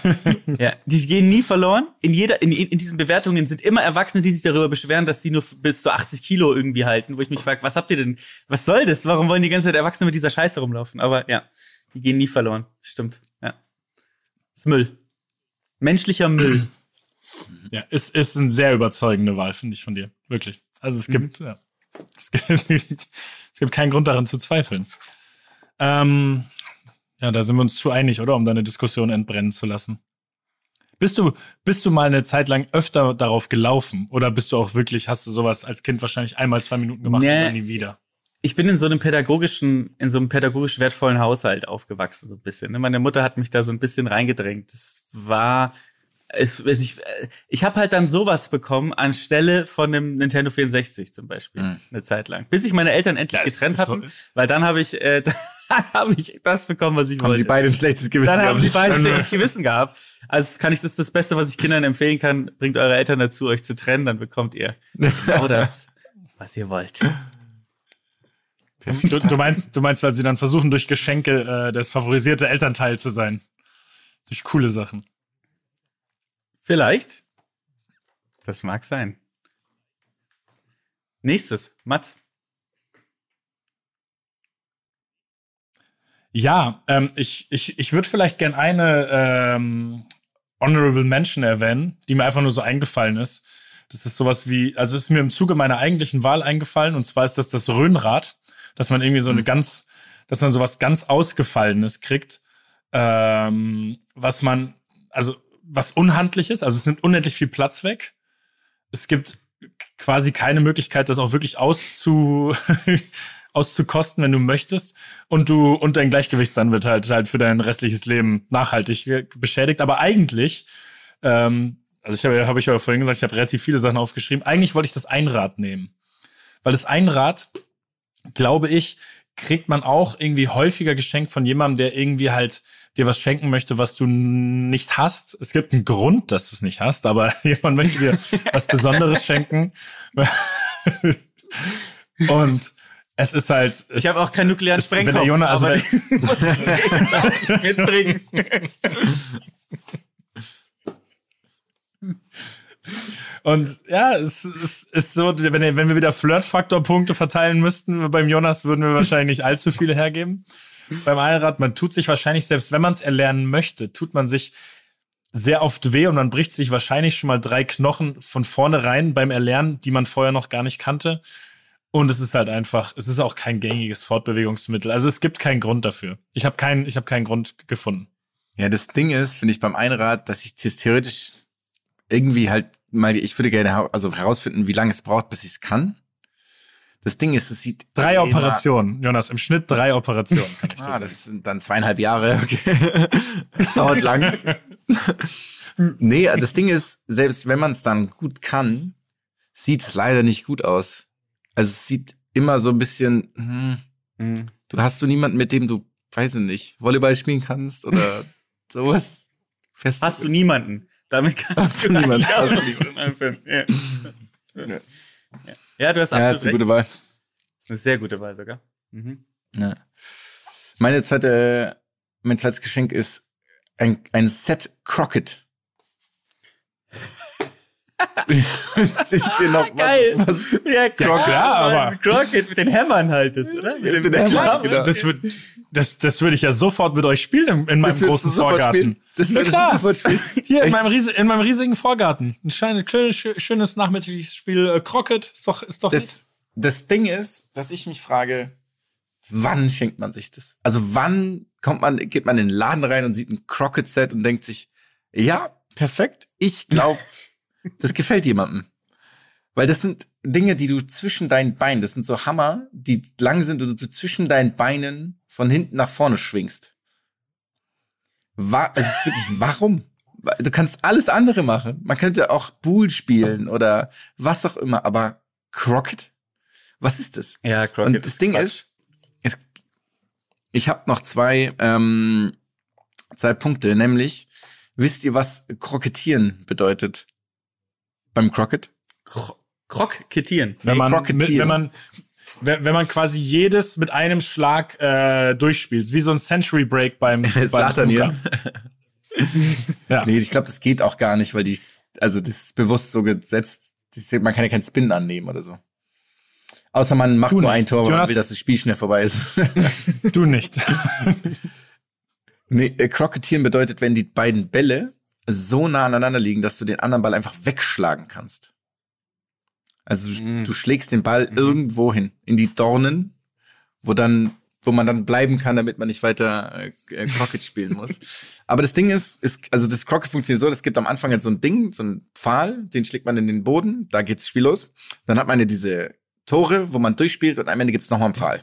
[laughs] ja, die gehen nie verloren. In jeder, in, in diesen Bewertungen sind immer Erwachsene, die sich darüber beschweren, dass die nur bis zu 80 Kilo irgendwie halten, wo ich mich frage, was habt ihr denn, was soll das? Warum wollen die ganze Zeit Erwachsene mit dieser Scheiße rumlaufen? Aber ja, die gehen nie verloren. Stimmt, ja. ist Müll. Menschlicher Müll. Ja, ist, ist eine sehr überzeugende Wahl, finde ich von dir. Wirklich. Also es gibt, ja. Es gibt, es gibt keinen Grund daran zu zweifeln. Ähm, ja, da sind wir uns zu einig, oder? Um deine Diskussion entbrennen zu lassen. Bist du, bist du mal eine Zeit lang öfter darauf gelaufen? Oder bist du auch wirklich, hast du sowas als Kind wahrscheinlich einmal zwei Minuten gemacht Nee. und dann nie wieder? ich bin in so einem pädagogischen, in so einem pädagogisch wertvollen Haushalt aufgewachsen, so ein bisschen. ne? Meine Mutter hat mich da so ein bisschen reingedrängt. Das war, ich, äh, ich habe halt dann sowas bekommen anstelle von einem Nintendo 64 zum Beispiel, Mhm. eine Zeit lang. Bis sich meine Eltern endlich Ja, getrennt so- hatten, weil dann habe ich, äh, [laughs] dann habe ich das bekommen, was ich Haben wollte. sie beide ein schlechtes Gewissen dann haben gehabt? sie beide ein schlechtes Gewissen gehabt. Also kann ich das das Beste, was ich Kindern empfehlen kann, bringt eure Eltern dazu, euch zu trennen, dann bekommt ihr genau das, was ihr wollt. Du, du meinst, du meinst, weil sie dann versuchen, durch Geschenke äh, das favorisierte Elternteil zu sein. Durch coole Sachen. Vielleicht. Das mag sein. Nächstes, Mats. Ja, ähm, ich, ich, ich würde vielleicht gern eine ähm, Honorable Mention erwähnen, die mir einfach nur so eingefallen ist. Das ist sowas wie, also es ist mir im Zuge meiner eigentlichen Wahl eingefallen, und zwar ist das das Röhnrad, dass man irgendwie so eine ganz, dass man sowas ganz Ausgefallenes kriegt, ähm, was man, also was unhandlich ist, also es nimmt unendlich viel Platz weg. Es gibt quasi keine Möglichkeit, das auch wirklich auszu, [laughs] auszukosten, wenn du möchtest. Und du, und dein Gleichgewichtssinn wird halt, halt für dein restliches Leben nachhaltig beschädigt. Aber eigentlich, ähm, also ich habe, habe ich ja vorhin gesagt, ich habe relativ viele Sachen aufgeschrieben. Eigentlich wollte ich das Einrad nehmen. Weil das Einrad, glaube ich, kriegt man auch irgendwie häufiger geschenkt von jemandem, der irgendwie halt dir was schenken möchte, was du nicht hast. Es gibt einen Grund, dass du es nicht hast, aber [laughs] jemand möchte dir was Besonderes [laughs] schenken. Und es ist halt. Ich habe auch keinen nuklearen ist- wenn der Sprengkopf, Jonas- also aber wenn- [laughs] muss ich mitbringen. Und ja, es ist, ist so, wenn, wenn wir wieder Flirtfaktor-Punkte verteilen müssten, beim Jonas würden wir wahrscheinlich nicht allzu viele hergeben. Beim Einrad, man tut sich wahrscheinlich, selbst wenn man es erlernen möchte, tut man sich sehr oft weh und man bricht sich wahrscheinlich schon mal drei Knochen von vornherein beim Erlernen, die man vorher noch gar nicht kannte. Und es ist halt einfach, es ist auch kein gängiges Fortbewegungsmittel. Also es gibt keinen Grund dafür. Ich habe keinen, ich habe keinen Grund gefunden. Ja, das Ding ist, finde ich beim Einrad, dass ich das theoretisch irgendwie halt mal, ich würde gerne also herausfinden, wie lange es braucht, bis ich es kann. Das Ding ist, es sieht Drei immer- Operationen, Jonas, im Schnitt drei Operationen, kann ich Ah, sagen. das sind dann zweieinhalb Jahre. Okay. [laughs] Dauert lang. [laughs] nee, das Ding ist, selbst wenn man es dann gut kann, sieht es leider nicht gut aus. Also es sieht immer so ein bisschen, hm, Hm. du hast du niemanden, mit dem du, weiß ich nicht, Volleyball spielen kannst oder [laughs] sowas. Fest Hast du niemanden? Damit kannst Hast du du niemanden? Hast du ausschließen in einem Film. Ja. Ja. Ja, du hast Ja, absolut ist eine recht. gute Wahl. ist eine sehr gute Wahl sogar. Mhm. Ja. Meine zweite, mein zweites Geschenk ist ein, ein Set Crockett. Ich sehe noch was, Geil. was Ja, klar, aber- Crockett mit den Hämmern halt ist, oder? Mit den Hämmern, Klar, genau. Das würde das, das würde ich ja sofort mit euch spielen in, in meinem großen Vorgarten. spielen? Das Ja, würdest du klar. sofort spielen? [laughs] Hier in meinem, riese, in meinem riesigen Vorgarten. Ein schönes, schönes, schönes nachmittagliches Spiel. Äh, Crockett ist doch, ist doch Das, das Ding ist, dass ich mich frage, wann schenkt man sich das? Also wann kommt man, geht man in den Laden rein und sieht ein Crockett-Set und denkt sich, ja, perfekt, ich glaube, [laughs] das gefällt jemandem. Weil das sind Dinge, die du zwischen deinen Beinen, das sind so Hammer, die lang sind und du zwischen deinen Beinen von hinten nach vorne schwingst. Wa es ist wirklich, warum? Du kannst alles andere machen. Man könnte auch Pool spielen oder was auch immer, aber Crockett? Was ist das? Ja, Crockett Und das Ding Quatsch. ist, es, ich habe noch zwei, ähm, zwei Punkte, nämlich, wisst ihr, was Krokettieren bedeutet? Beim Crockett? Kro Krokettieren. wenn man, mit, wenn man wenn wenn man quasi jedes mit einem Schlag äh, durchspielt, wie so ein Century Break beim, [laughs] beim. [laughs] Ja. Nee, ich glaube, das geht auch gar nicht, weil die, also das ist bewusst so gesetzt, man kann ja keinen Spin annehmen oder so. Außer man macht Du nur nicht. ein Tor, weil man will, dass das Spiel schnell vorbei ist. Du nicht. [laughs] nee, äh, Crocketieren bedeutet, wenn die beiden Bälle so nah aneinander liegen, dass du den anderen Ball einfach wegschlagen kannst. Also du, Mhm. du schlägst den Ball irgendwo hin, in die Dornen, wo dann, wo man dann bleiben kann, damit man nicht weiter äh, äh, Crockett spielen muss. [laughs] Aber das Ding ist, ist, also das Crockett funktioniert so, es gibt am Anfang jetzt so ein Ding, so ein Pfahl, den schlägt man in den Boden, da geht's Spiel los. Dann hat man ja diese Tore, wo man durchspielt und am Ende gibt's nochmal einen Pfahl.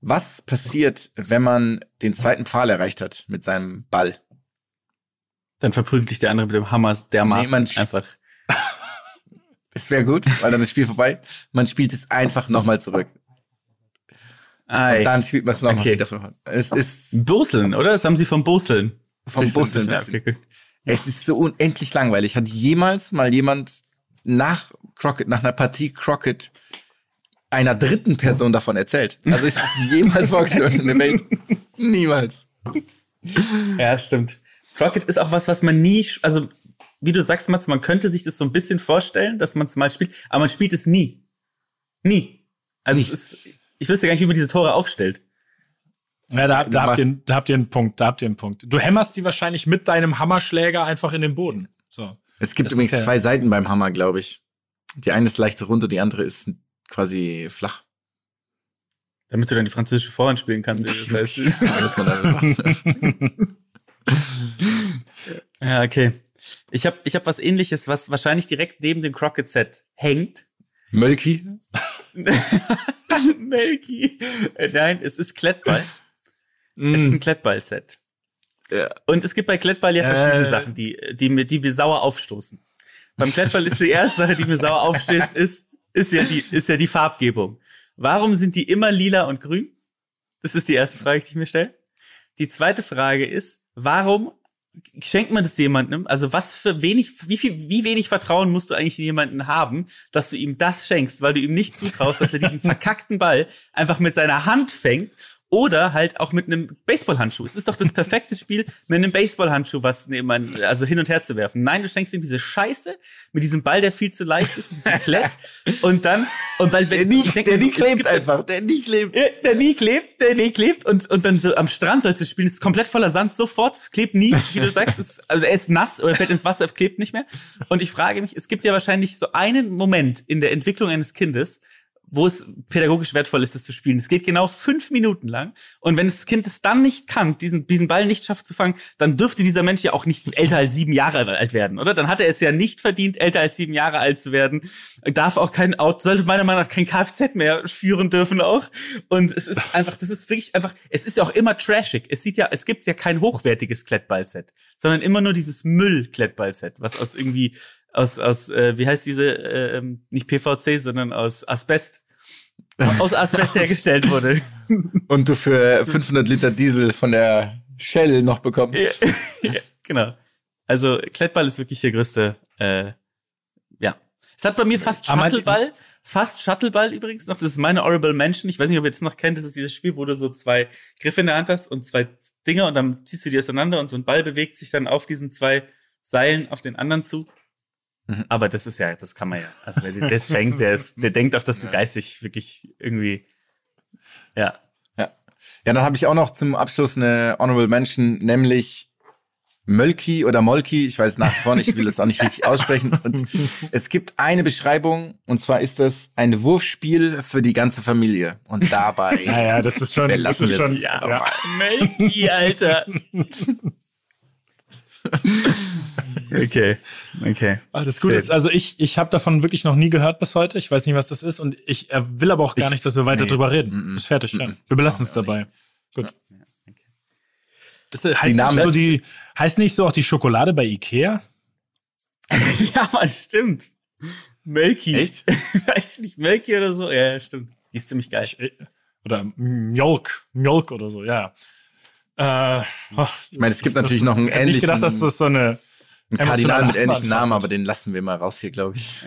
Was passiert, wenn man den zweiten Pfahl erreicht hat mit seinem Ball? Dann verprügelt dich der andere mit dem Hammer dermaßen Nee, man einfach. [laughs] Es wäre gut, weil dann ist das Spiel vorbei. Man spielt es einfach nochmal zurück. Ei. Und dann spielt man es nochmal Okay. wieder von vorne. Es ist Boseln, oder? Das haben sie vom Boseln. vom okay, gut. Es ist so unendlich langweilig. Hat jemals mal jemand nach Crockett, nach einer Partie Crockett einer dritten Person davon erzählt? Also ist es jemals [laughs] vorgestellt in der Welt? Niemals. Ja, stimmt. Crockett ist auch was, was man nie, also wie du sagst, Mats, man könnte sich das so ein bisschen vorstellen, dass man es mal spielt, aber man spielt es nie. Nie. Also es ist, ich wüsste gar nicht, wie man diese Tore aufstellt. Ja, da, da, habt ihr, da habt ihr einen Punkt, da habt ihr einen Punkt. Du hämmerst die wahrscheinlich mit deinem Hammerschläger einfach in den Boden. So. Es gibt Das übrigens ja- zwei Seiten beim Hammer, glaube ich. Die eine ist leicht runter, die andere ist quasi flach. Damit du dann die französische Vorhand spielen kannst. Das [laughs] heißt, Was man damit macht. [laughs] [laughs] ja, okay. Ich habe ich hab was ähnliches, was wahrscheinlich direkt neben dem Crockett-Set hängt. Mölki? [laughs] Melky. Äh, Nein, es ist Klettball. Es ist ein Klettball-Set. Ja. Und es gibt bei Klettball ja verschiedene Äh. Sachen, die, die, mir, die mir sauer aufstoßen. Beim Klettball ist die erste Sache, die mir sauer aufstößt, ist, ist, ja die, ist ja die Farbgebung. Warum sind die immer lila und grün? Das ist die erste Frage, die ich mir stelle. Die zweite Frage ist, warum schenkt man das jemandem? Also was für wenig, wie viel, wie wenig Vertrauen musst du eigentlich in jemanden haben, dass du ihm das schenkst, weil du ihm nicht zutraust, dass er diesen [laughs] verkackten Ball einfach mit seiner Hand fängt oder halt auch mit einem Baseballhandschuh. Es ist doch das [laughs] perfekte Spiel, mit einem Baseballhandschuh was neben, also hin und her zu werfen. Nein, du schenkst ihm diese Scheiße mit diesem Ball, der viel zu leicht ist, mit diesem Klett und dann und weil wenn ich denk der mir so, nie klebt einfach, der nie klebt. ja, der nie klebt, der nie klebt und, und dann so am Strand sollst du spielen, ist komplett voller Sand, sofort, klebt nie, wie du sagst, ist, also er ist nass oder fällt ins Wasser, klebt nicht mehr. Und ich frage mich, es gibt ja wahrscheinlich so einen Moment in der Entwicklung eines Kindes, wo es pädagogisch wertvoll ist, das zu spielen. Es geht genau fünf Minuten lang. Und wenn das Kind es dann nicht kann, diesen, diesen Ball nicht schafft zu fangen, dann dürfte dieser Mensch ja auch nicht älter als sieben Jahre alt werden, oder? Dann hat er es ja nicht verdient, älter als sieben Jahre alt zu werden. Darf auch kein Auto, sollte meiner Meinung nach kein Kfz mehr führen dürfen auch. Und es ist einfach, das ist wirklich einfach, es ist ja auch immer trashig. Es sieht ja, es gibt ja kein hochwertiges Klettballset, sondern immer nur dieses Müll-Klettballset, was aus irgendwie, aus, aus, äh, wie heißt diese, äh, ähm, nicht PVC, sondern aus Asbest, aus Asbest hergestellt wurde. [laughs] Und du für 500 Liter Diesel von der Shell noch bekommst. [laughs] ja, genau. Also Klettball ist wirklich der größte. Äh. Es hat bei mir fast Shuttleball, fast Shuttleball übrigens noch. Das ist meine Honorable Mention. Ich weiß nicht, ob ihr das noch kennt. Das ist dieses Spiel, wo du so zwei Griffe in der Hand hast und zwei Dinger und dann ziehst du die auseinander und so ein Ball bewegt sich dann auf diesen zwei Seilen auf den anderen zu. Mhm. Aber das ist ja, das kann man ja. Also wer dir das schenkt, der ist, der denkt auch, dass du Ja. geistig wirklich irgendwie, ja. Ja, dann habe ich auch noch zum Abschluss eine Honorable Mention, nämlich Mölki oder Molki, ich weiß nach wie vor nicht, ich will es auch nicht richtig [laughs] aussprechen. Und es gibt eine Beschreibung, und zwar ist das ein Wurfspiel für die ganze Familie. Und dabei [laughs] Naja, das ist schon, Wir das lassen ist es. schon, Ja, ja. Melki, Alter. [laughs] okay, okay. Ah, das Gute ist, also ich, ich habe davon wirklich noch nie gehört bis heute. Ich weiß nicht, was das ist und ich will aber auch gar Ich- nicht, dass wir weiter nee. drüber reden. Mm-mm. Ist fertig, ja. Mm-mm. Wir belassen es dabei. Gut. Das heißt, Namen- nicht so die, heißt nicht so auch die Schokolade bei Ikea? [laughs] Ja, man, stimmt. Melki. Echt? [laughs] Weißt du nicht, Melki oder so? Ja, ja, stimmt. Die ist ziemlich geil. Äh, Oder Mjolk, Mjolk oder so, ja. Äh, oh, Ich meine, es gibt natürlich noch einen ich hätte nicht gedacht, dass ähnlichen, das so eine einen Kardinal mit ähnlichen Namen, aber den lassen wir mal raus hier, glaube ich.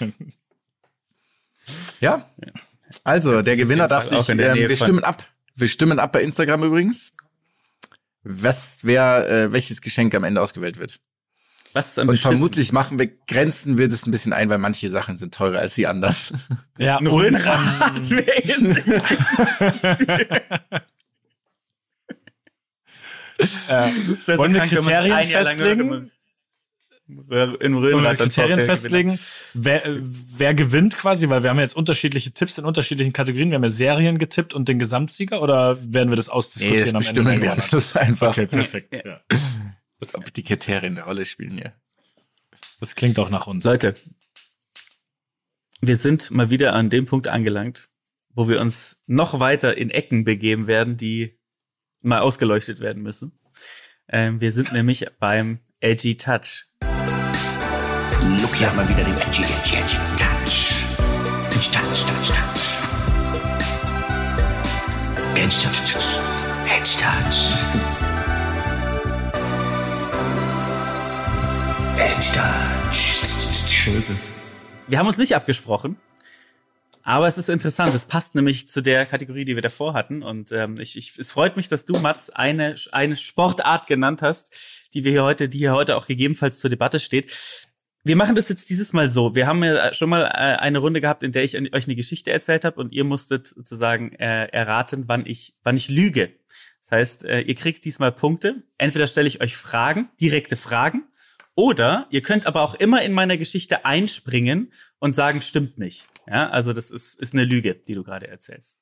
[laughs] ja. Also, der Gewinner darf Fall auch sich, in der ähm, Nähe wir stimmen ab. Wir stimmen ab bei Instagram übrigens. Was, wer, äh, welches Geschenk am Ende ausgewählt wird. Was ist am Und vermutlich machen wir, grenzen wir das ein bisschen ein, weil manche Sachen sind teurer als die anderen. [laughs] Ja, wäre jetzt- [laughs] Äh, Das so wollen wir Kriterien festlegen? In Röhrenrad Kriterien festlegen? Wer, äh, wer gewinnt quasi? Weil wir haben ja jetzt unterschiedliche Tipps in unterschiedlichen Kategorien. Wir haben ja Serien getippt und den Gesamtsieger oder werden wir das Nee, ausdiskutieren das am Ende? bestimmen wir am [laughs] Schluss einfach. Okay, perfekt. Ja. Ob die Kriterien eine Rolle spielen hier. Das klingt auch nach uns. Leute, wir sind mal wieder an dem Punkt angelangt, wo wir uns noch weiter in Ecken begeben werden, die mal ausgeleuchtet werden müssen. Ähm, wir sind nämlich beim Edgy Touch. Look hier mal wieder den Edgy, Edgy, Edgy Touch. Touch, touch, touch, touch. Edge, touch, touch. Edge, touch. Edge, touch. Wir haben uns nicht abgesprochen, aber es ist interessant. Es passt nämlich zu der Kategorie, die wir davor hatten. Und ähm, ich, ich, es freut mich, dass du, Mats, eine, eine Sportart genannt hast, die wir hier heute, die hier heute auch gegebenenfalls zur Debatte steht. Wir machen das jetzt dieses Mal so. Wir haben ja schon mal äh, eine Runde gehabt, in der ich euch eine Geschichte erzählt habe und ihr musstet sozusagen äh, erraten, wann ich, wann ich lüge. Das heißt, äh, ihr kriegt diesmal Punkte. Entweder stelle ich euch Fragen, direkte Fragen, oder ihr könnt aber auch immer in meiner Geschichte einspringen und sagen, stimmt nicht. Ja, also das ist, ist eine Lüge, die du gerade erzählst.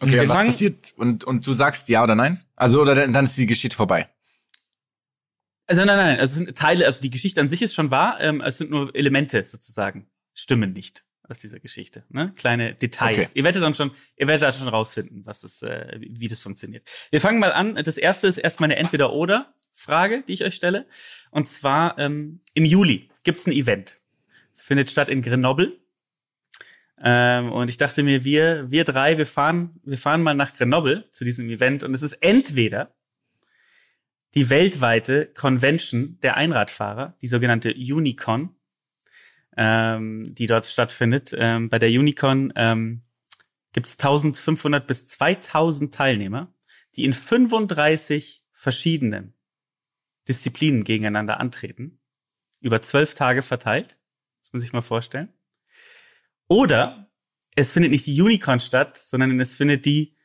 Okay, Wir und was fangen- passiert? Und, und du sagst ja oder nein? Also, oder dann, dann ist die Geschichte vorbei. Also nein, nein, also es sind Teile, also die Geschichte an sich ist schon wahr, ähm, es sind nur Elemente sozusagen, stimmen nicht aus dieser Geschichte, ne? Kleine Details. Okay. Ihr werdet dann schon, ihr werdet da schon rausfinden, was das, äh, wie das funktioniert. Wir fangen mal an. Das erste ist erstmal eine Entweder-Oder-Frage, die ich euch stelle. Und zwar ähm, im Juli gibt's ein Event. Es findet statt in Grenoble. Ähm, und ich dachte mir, wir, wir drei, wir fahren, wir fahren mal nach Grenoble zu diesem Event. Und es ist entweder die weltweite Convention der Einradfahrer, die sogenannte Unicon, ähm, die dort stattfindet. Ähm, bei der Unicon ähm, gibt es 1500 bis 2000 Teilnehmer, die in 35 verschiedenen Disziplinen gegeneinander antreten, über zwölf Tage verteilt, muss man sich mal vorstellen. Oder es findet nicht die Unicon statt, sondern es findet die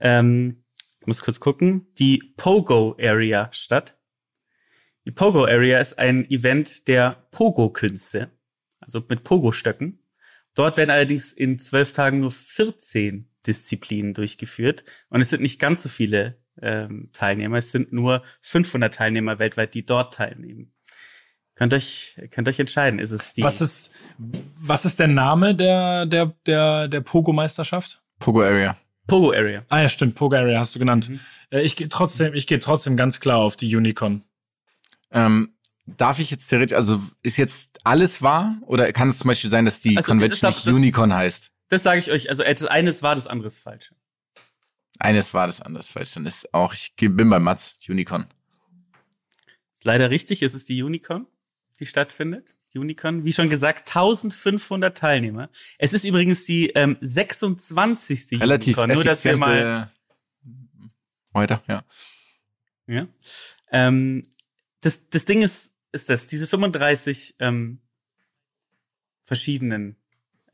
ähm, muss kurz gucken, die Pogo Area statt. Die Pogo Area ist ein Event der Pogo-Künste, also mit Pogo-Stöcken. Dort werden allerdings in zwölf Tagen nur 14 Disziplinen durchgeführt und es sind nicht ganz so viele ähm, Teilnehmer. Es sind nur 500 Teilnehmer weltweit, die dort teilnehmen. Könnt euch, könnt euch entscheiden. Ist es die? Was ist, was ist der Name der, der, der, der Pogo-Meisterschaft? Pogo Area. Pogo Area. Ah ja, stimmt, Pogo Area hast du genannt. Mhm. Äh, Ich gehe trotzdem, ich gehe trotzdem ganz klar auf die Unicon. Ähm, darf ich jetzt theoretisch, also ist jetzt alles wahr? Oder kann es zum Beispiel sein, dass die Also, Convention das nicht das- Unicon heißt? Das sage ich euch. Also das eine ist wahr, das andere ist falsch. Eines war das anders falsch. Dann ist auch, ich bin bei Mats, Unicon. Ist leider richtig, es ist die Unicon, die stattfindet. Unicon, wie schon gesagt, 1500 Teilnehmer. Es ist übrigens die ähm, 26. Relativ Unicon, nur dass wir mal, Weiter, ja. ja. Ähm, das, das Ding ist, ist das, diese 35 ähm, verschiedenen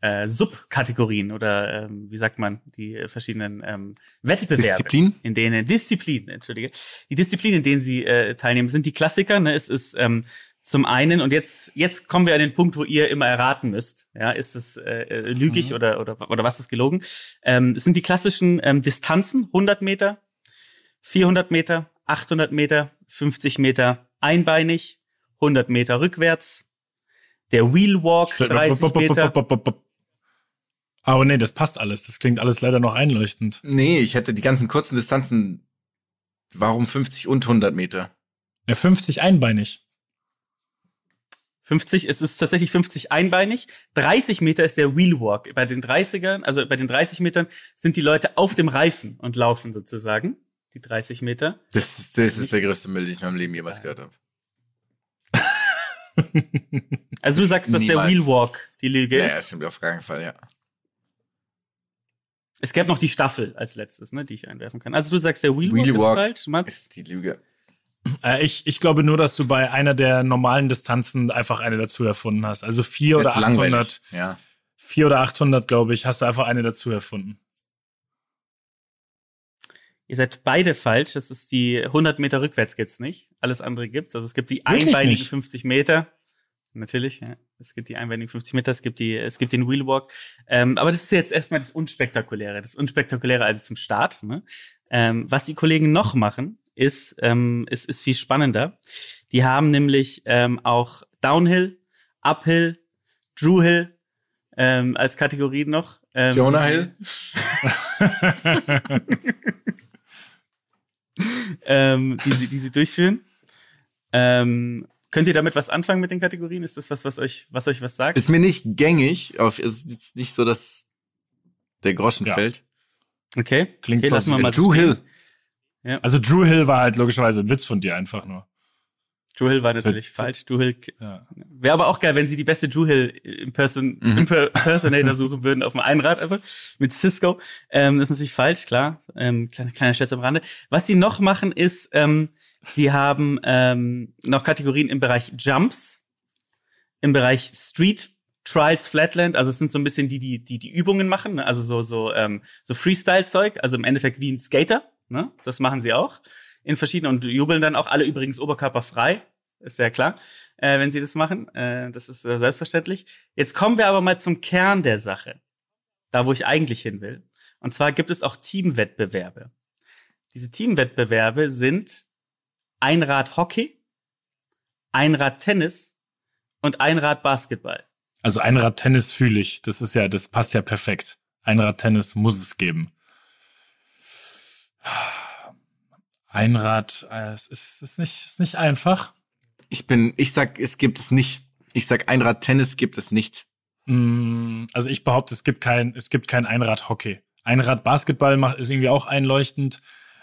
äh, Subkategorien oder ähm, wie sagt man, die verschiedenen ähm, Wettbewerbe. Disziplin? in denen Disziplinen, entschuldige, die Disziplinen, in denen sie äh, teilnehmen, sind die Klassiker. Ne? Es ist ähm, zum einen und jetzt jetzt kommen wir an den Punkt, wo ihr immer erraten müsst. Ja, ist es äh, äh, lügig Mhm. oder oder oder was ist gelogen? Ähm, es sind die klassischen ähm, Distanzen: 100 Meter, 400 Meter, 800 Meter, 50 Meter einbeinig, 100 Meter rückwärts. Der Wheel Walk 30 Meter. Aber nee, das passt alles. Das klingt alles leider noch einleuchtend. Nee, ich hätte die ganzen kurzen Distanzen. Warum 50 und 100 Meter? Ja, 50 einbeinig. 50, es ist tatsächlich 50 einbeinig. 30 Meter ist der Wheelwalk. Bei den 30ern, also bei den 30 Metern sind die Leute auf dem Reifen und laufen sozusagen. Die 30 Meter. Das ist, das ist der größte Müll, den ich in meinem Leben jemals gehört habe. [laughs] Also du sagst, dass Niemals. der Wheelwalk die Lüge Ja, ja, ist. stimmt auf keinen Fall, ja. Es gäbe noch die Staffel als letztes, ne, die ich einwerfen kann. Also du sagst, der Wheelwalk, Wheelwalk ist falsch, Mats? Ist die Lüge. Äh, ich, ich glaube nur, dass du bei einer der normalen Distanzen einfach eine dazu erfunden hast. Also vier oder Jetzt 800. langweilig. Ja. Vier oder 800, glaube ich, hast du einfach eine dazu erfunden. Ihr seid beide falsch. Das ist die 100 Meter rückwärts gibt's nicht. Alles andere gibt's. Also es gibt die Wirklich einbeinigen nicht? 50 Meter. Natürlich, ja. Es gibt die einbeinigen 50 Meter, es gibt die, es gibt den Wheelwalk. Ähm, aber das ist jetzt erstmal das Unspektakuläre. Das Unspektakuläre also zum Start. Ne? Ähm, was die Kollegen noch machen, ist, ähm, ist, ist viel spannender. Die haben nämlich ähm, auch Downhill, Uphill, Drewhill ähm, als Kategorien noch. Ähm, Jonah Hill? [laughs] ähm, die, sie, die sie durchführen. Ähm, könnt ihr damit was anfangen mit den Kategorien? Ist das was, was euch, was euch was sagt? Ist mir nicht gängig, auf, ist jetzt nicht so, dass der Groschen Ja. fällt. Okay, Klingt okay, lassen wir mal Drew Hill. Stehen. Also Drew Hill war halt logischerweise ein Witz von dir einfach nur. Drew Hill war Das natürlich falsch. Drew Hill Ja. wäre aber auch geil, wenn sie die beste Drew Hill Imperson Mhm. Impersonator suchen würden auf dem Einrad einfach mit Cisco. Ähm, das ist natürlich falsch, klar. Ähm, kleiner, kleiner Scherz am Rande. Was sie noch machen ist, ähm, sie haben ähm, noch Kategorien im Bereich Jumps, im Bereich Street Trials Flatland, also es sind so ein bisschen die, die, die, die Übungen machen, ne? also so, so, ähm, so Freestyle-Zeug, also im Endeffekt wie ein Skater, ne? Das machen sie auch. In verschiedenen und jubeln dann auch alle übrigens oberkörperfrei, ist ja klar, äh, wenn sie das machen. Äh, das ist äh, selbstverständlich. Jetzt kommen wir aber mal zum Kern der Sache. Da, wo ich eigentlich hin will. Und zwar gibt es auch Teamwettbewerbe. Diese Teamwettbewerbe sind Einrad-Hockey, Einrad-Tennis und Einrad-Basketball. Also Einrad-Tennis fühle ich. Das ist ja, das passt ja perfekt. Einrad-Tennis muss es geben. Einrad, äh, es ist, ist, nicht, ist nicht einfach. Ich bin, ich sag, es gibt es nicht. Ich sag, Einrad-Tennis gibt es nicht. Mm, Also ich behaupte, es gibt kein, es gibt kein Einrad-Hockey. Einrad-Basketball macht, ist irgendwie auch einleuchtend,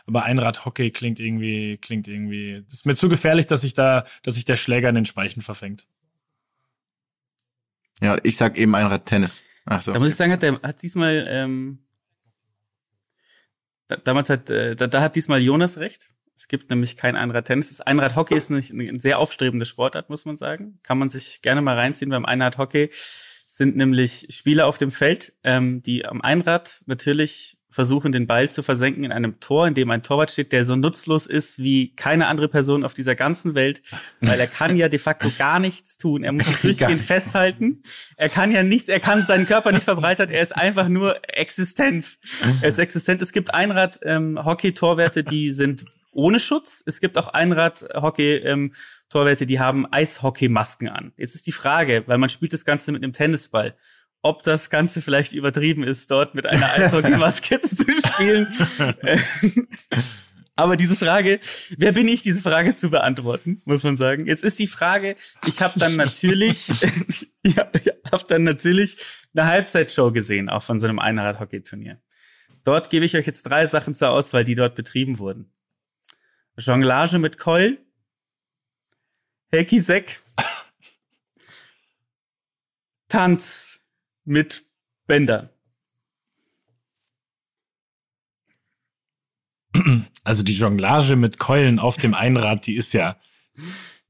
aber Einrad-Hockey klingt irgendwie, klingt irgendwie, ist mir zu gefährlich, dass sich da, dass sich der Schläger in den Speichen verfängt. Ja, ich sag eben Einrad-Tennis. Ach so. Da muss ich sagen, hat der hat diesmal ähm, damals hat äh, da, da hat diesmal Jonas recht. Es gibt nämlich kein Einrad-Tennis. Einrad-Hockey ist nicht ein sehr aufstrebende Sportart, muss man sagen. Kann man sich gerne mal reinziehen. Beim Einrad-Hockey sind nämlich Spieler auf dem Feld, ähm, die am Einrad natürlich versuchen, den Ball zu versenken in einem Tor, in dem ein Torwart steht, der so nutzlos ist wie keine andere Person auf dieser ganzen Welt, weil er kann ja de facto gar nichts tun. Er muss sich [laughs] durchgehend festhalten. Er kann ja nichts, er kann seinen Körper nicht verbreitert, er ist einfach nur existent. Er ist existent. Es gibt Einrad-Hockey-Torwerte, die sind ohne Schutz. Es gibt auch Einrad-Hockey-Torwerte, die haben Eishockey-Masken an. Jetzt ist die Frage, weil man spielt das Ganze mit einem Tennisball, ob das Ganze vielleicht übertrieben ist, dort mit einer Eishockey-Maske [laughs] zu spielen. Äh, Aber diese Frage, wer bin ich, diese Frage zu beantworten, muss man sagen. Jetzt ist die Frage, ich habe dann natürlich, [laughs] ich habe hab dann natürlich eine Halbzeitshow gesehen, auch von so einem Einrad-Hockey-Turnier. Dort gebe ich euch jetzt drei Sachen zur Auswahl, die dort betrieben wurden. Jonglage mit Keulen, Hacky-Sack, [laughs] Tanz mit Bändern. Also die Jonglage mit Keulen auf dem Einrad, die ist ja,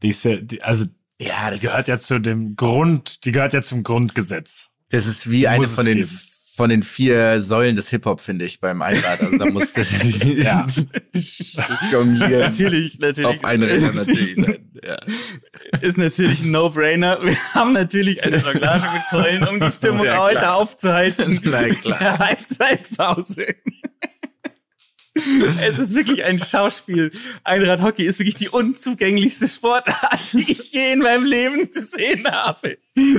die ist ja, die, also ja, die gehört ja zu dem Grund, die gehört ja zum Grundgesetz. Das ist wie eine von den, geben. von den vier Säulen des Hip-Hop, finde ich, beim Einrad. Also da musste [laughs] [laughs] Ja. jonglieren. Natürlich, natürlich. Auf einen Räder natürlich [laughs] sein. Ja. ist natürlich ein No-Brainer. Wir haben natürlich eine Jonglage mit Keulen, um die Stimmung Ja, heute aufzuheizen. Na klar. [laughs] Halbzeitpause. [laughs] Es ist wirklich ein Schauspiel. Einrad-Hockey ist wirklich die unzugänglichste Sportart, [laughs] die ich je in meinem Leben gesehen habe.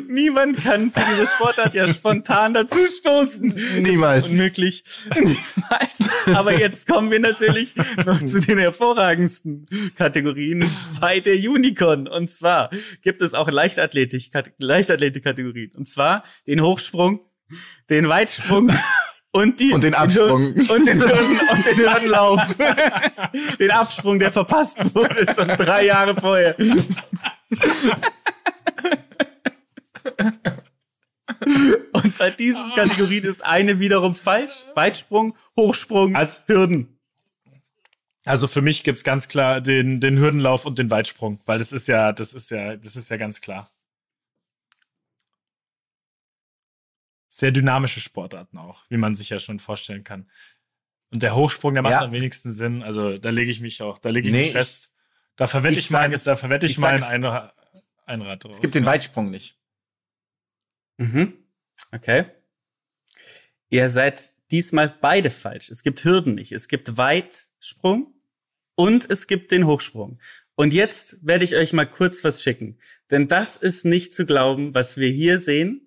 Niemand kann zu dieser Sportart ja spontan dazu stoßen. Niemals. Unmöglich. Niemals. Aber jetzt kommen wir natürlich noch zu den hervorragendsten Kategorien bei der Unicorn. Und zwar gibt es auch Leichtathletik, Leichtathletik-Kategorien. Und zwar den Hochsprung, den Weitsprung und die Und den Absprung. und den, Hürden, und den Hürdenlauf. [laughs] den Absprung, der verpasst wurde schon drei Jahre vorher. Und bei diesen Kategorien ist eine wiederum falsch. Weitsprung, Hochsprung, Also- Hürden. Also für mich gibt's ganz klar den, den Hürdenlauf und den Weitsprung, weil das ist ja, das ist ja, das ist ja ganz klar. Sehr dynamische Sportarten auch, wie man sich ja schon vorstellen kann. Und der Hochsprung, der macht Ja. am wenigsten Sinn. Also da lege ich mich auch, da lege ich Nee, mich fest. Da verwette ich ich, mein, es- da verwette ich, ich mein es- ein, Einrad drauf. Es gibt den Weitsprung nicht. Mhm. Okay. Ihr seid diesmal beide falsch. Es gibt Hürden nicht. Es gibt Weitsprung und es gibt den Hochsprung. Und jetzt werde ich euch mal kurz was schicken. Denn das ist nicht zu glauben, was wir hier sehen,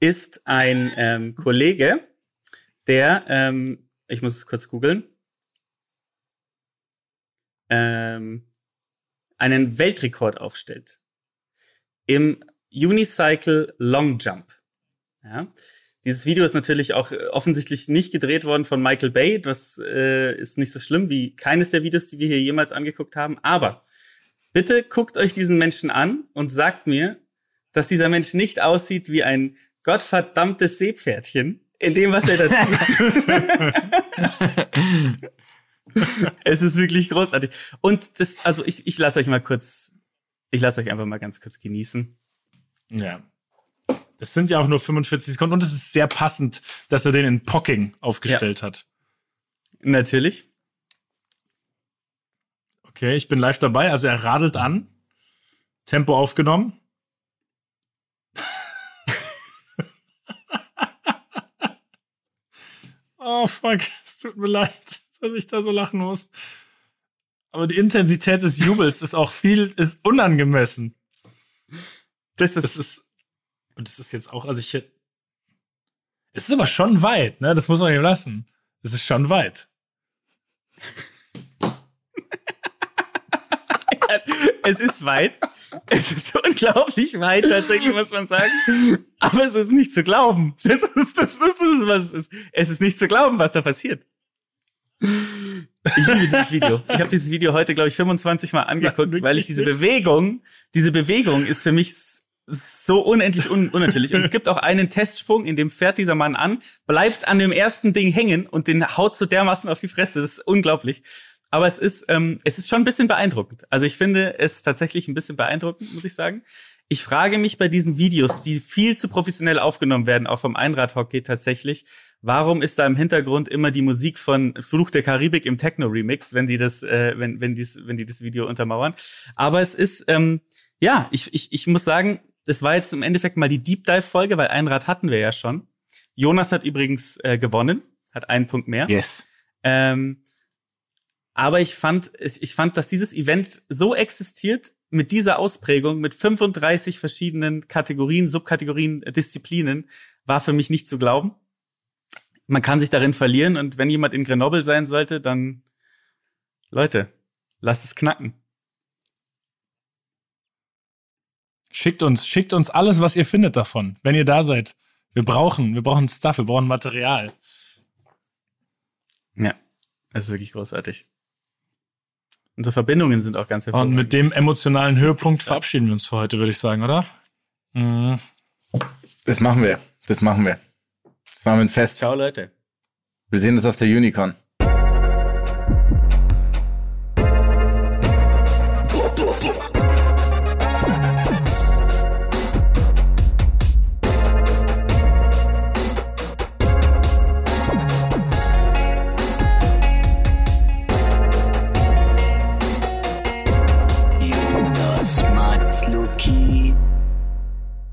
ist ein ähm, Kollege, der, ähm, ich muss es kurz googeln, ähm, einen Weltrekord aufstellt. Im Unicycle Long Jump. Ja. Dieses Video ist natürlich auch äh, offensichtlich nicht gedreht worden von Michael Bay. Das äh, ist nicht so schlimm wie keines der Videos, die wir hier jemals angeguckt haben. Aber bitte guckt euch diesen Menschen an und sagt mir, dass dieser Mensch nicht aussieht wie ein gottverdammtes Seepferdchen in dem, was er da tut. [laughs] es ist wirklich großartig. Und das, also ich, ich lasse euch mal kurz, ich lasse euch einfach mal ganz kurz genießen. Ja. Es sind ja auch nur 45 Sekunden und es ist sehr passend, dass er den in Pocking aufgestellt hat. Natürlich. Okay, ich bin live dabei. Also er radelt an. Tempo aufgenommen. Oh fuck, [laughs] es tut mir leid, [laughs] dass ich da so lachen muss. Aber die Intensität des Jubels ist auch viel, ist unangemessen. Das Das ist, ist, und das ist jetzt auch, also ich, es ist aber schon weit, ne? Das muss man ihm lassen. Es ist schon weit. Es ist weit. Es ist unglaublich weit, tatsächlich, muss man sagen. Aber es ist nicht zu glauben. Das ist, das das ist was es ist. Es ist nicht zu glauben, was da passiert. Ich liebe dieses Video. Ich habe dieses Video heute, glaube ich, 25 Mal angeguckt, wirklich weil ich diese? Bewegung, diese Bewegung ist für mich so unendlich un unnatürlich. Und es gibt auch einen Testsprung, in dem fährt dieser Mann an, bleibt an dem ersten Ding hängen und den haut so dermaßen auf die Fresse. Das ist unglaublich. Aber es ist, ähm, es ist schon ein bisschen beeindruckend. Also ich finde es tatsächlich ein bisschen beeindruckend, muss ich sagen. Ich frage mich bei diesen Videos, die viel zu professionell aufgenommen werden, auch vom Einradhockey tatsächlich, warum ist da im Hintergrund immer die Musik von Fluch der Karibik im Techno-Remix, wenn die das, äh, wenn, wenn, dies, wenn die das Video untermauern. Aber es ist, ähm, ja, ich, ich, ich muss sagen, es war jetzt im Endeffekt mal die Deep Dive-Folge, weil Einrad hatten wir ja schon. Jonas hat übrigens äh, gewonnen, hat einen Punkt mehr. Yes. Ähm, aber ich fand, ich ich fand, dass dieses Event so existiert mit dieser Ausprägung, mit 35 verschiedenen Kategorien, Subkategorien, äh, Disziplinen, war für mich nicht zu glauben. Man kann sich darin verlieren und wenn jemand in Grenoble sein sollte, dann Leute, lasst es knacken. Schickt uns, schickt uns alles, was ihr findet davon, wenn ihr da seid. Wir brauchen, wir brauchen Stuff, wir brauchen Material. Ja, das ist wirklich großartig. Unsere Verbindungen sind auch ganz Und hervorragend. mit dem emotionalen Höhepunkt verabschieden wir uns für heute, würde ich sagen, oder? Mhm. Das machen wir. Das machen wir. Das machen wir ein Fest. Ciao, Leute. Wir sehen uns auf der Unicorn.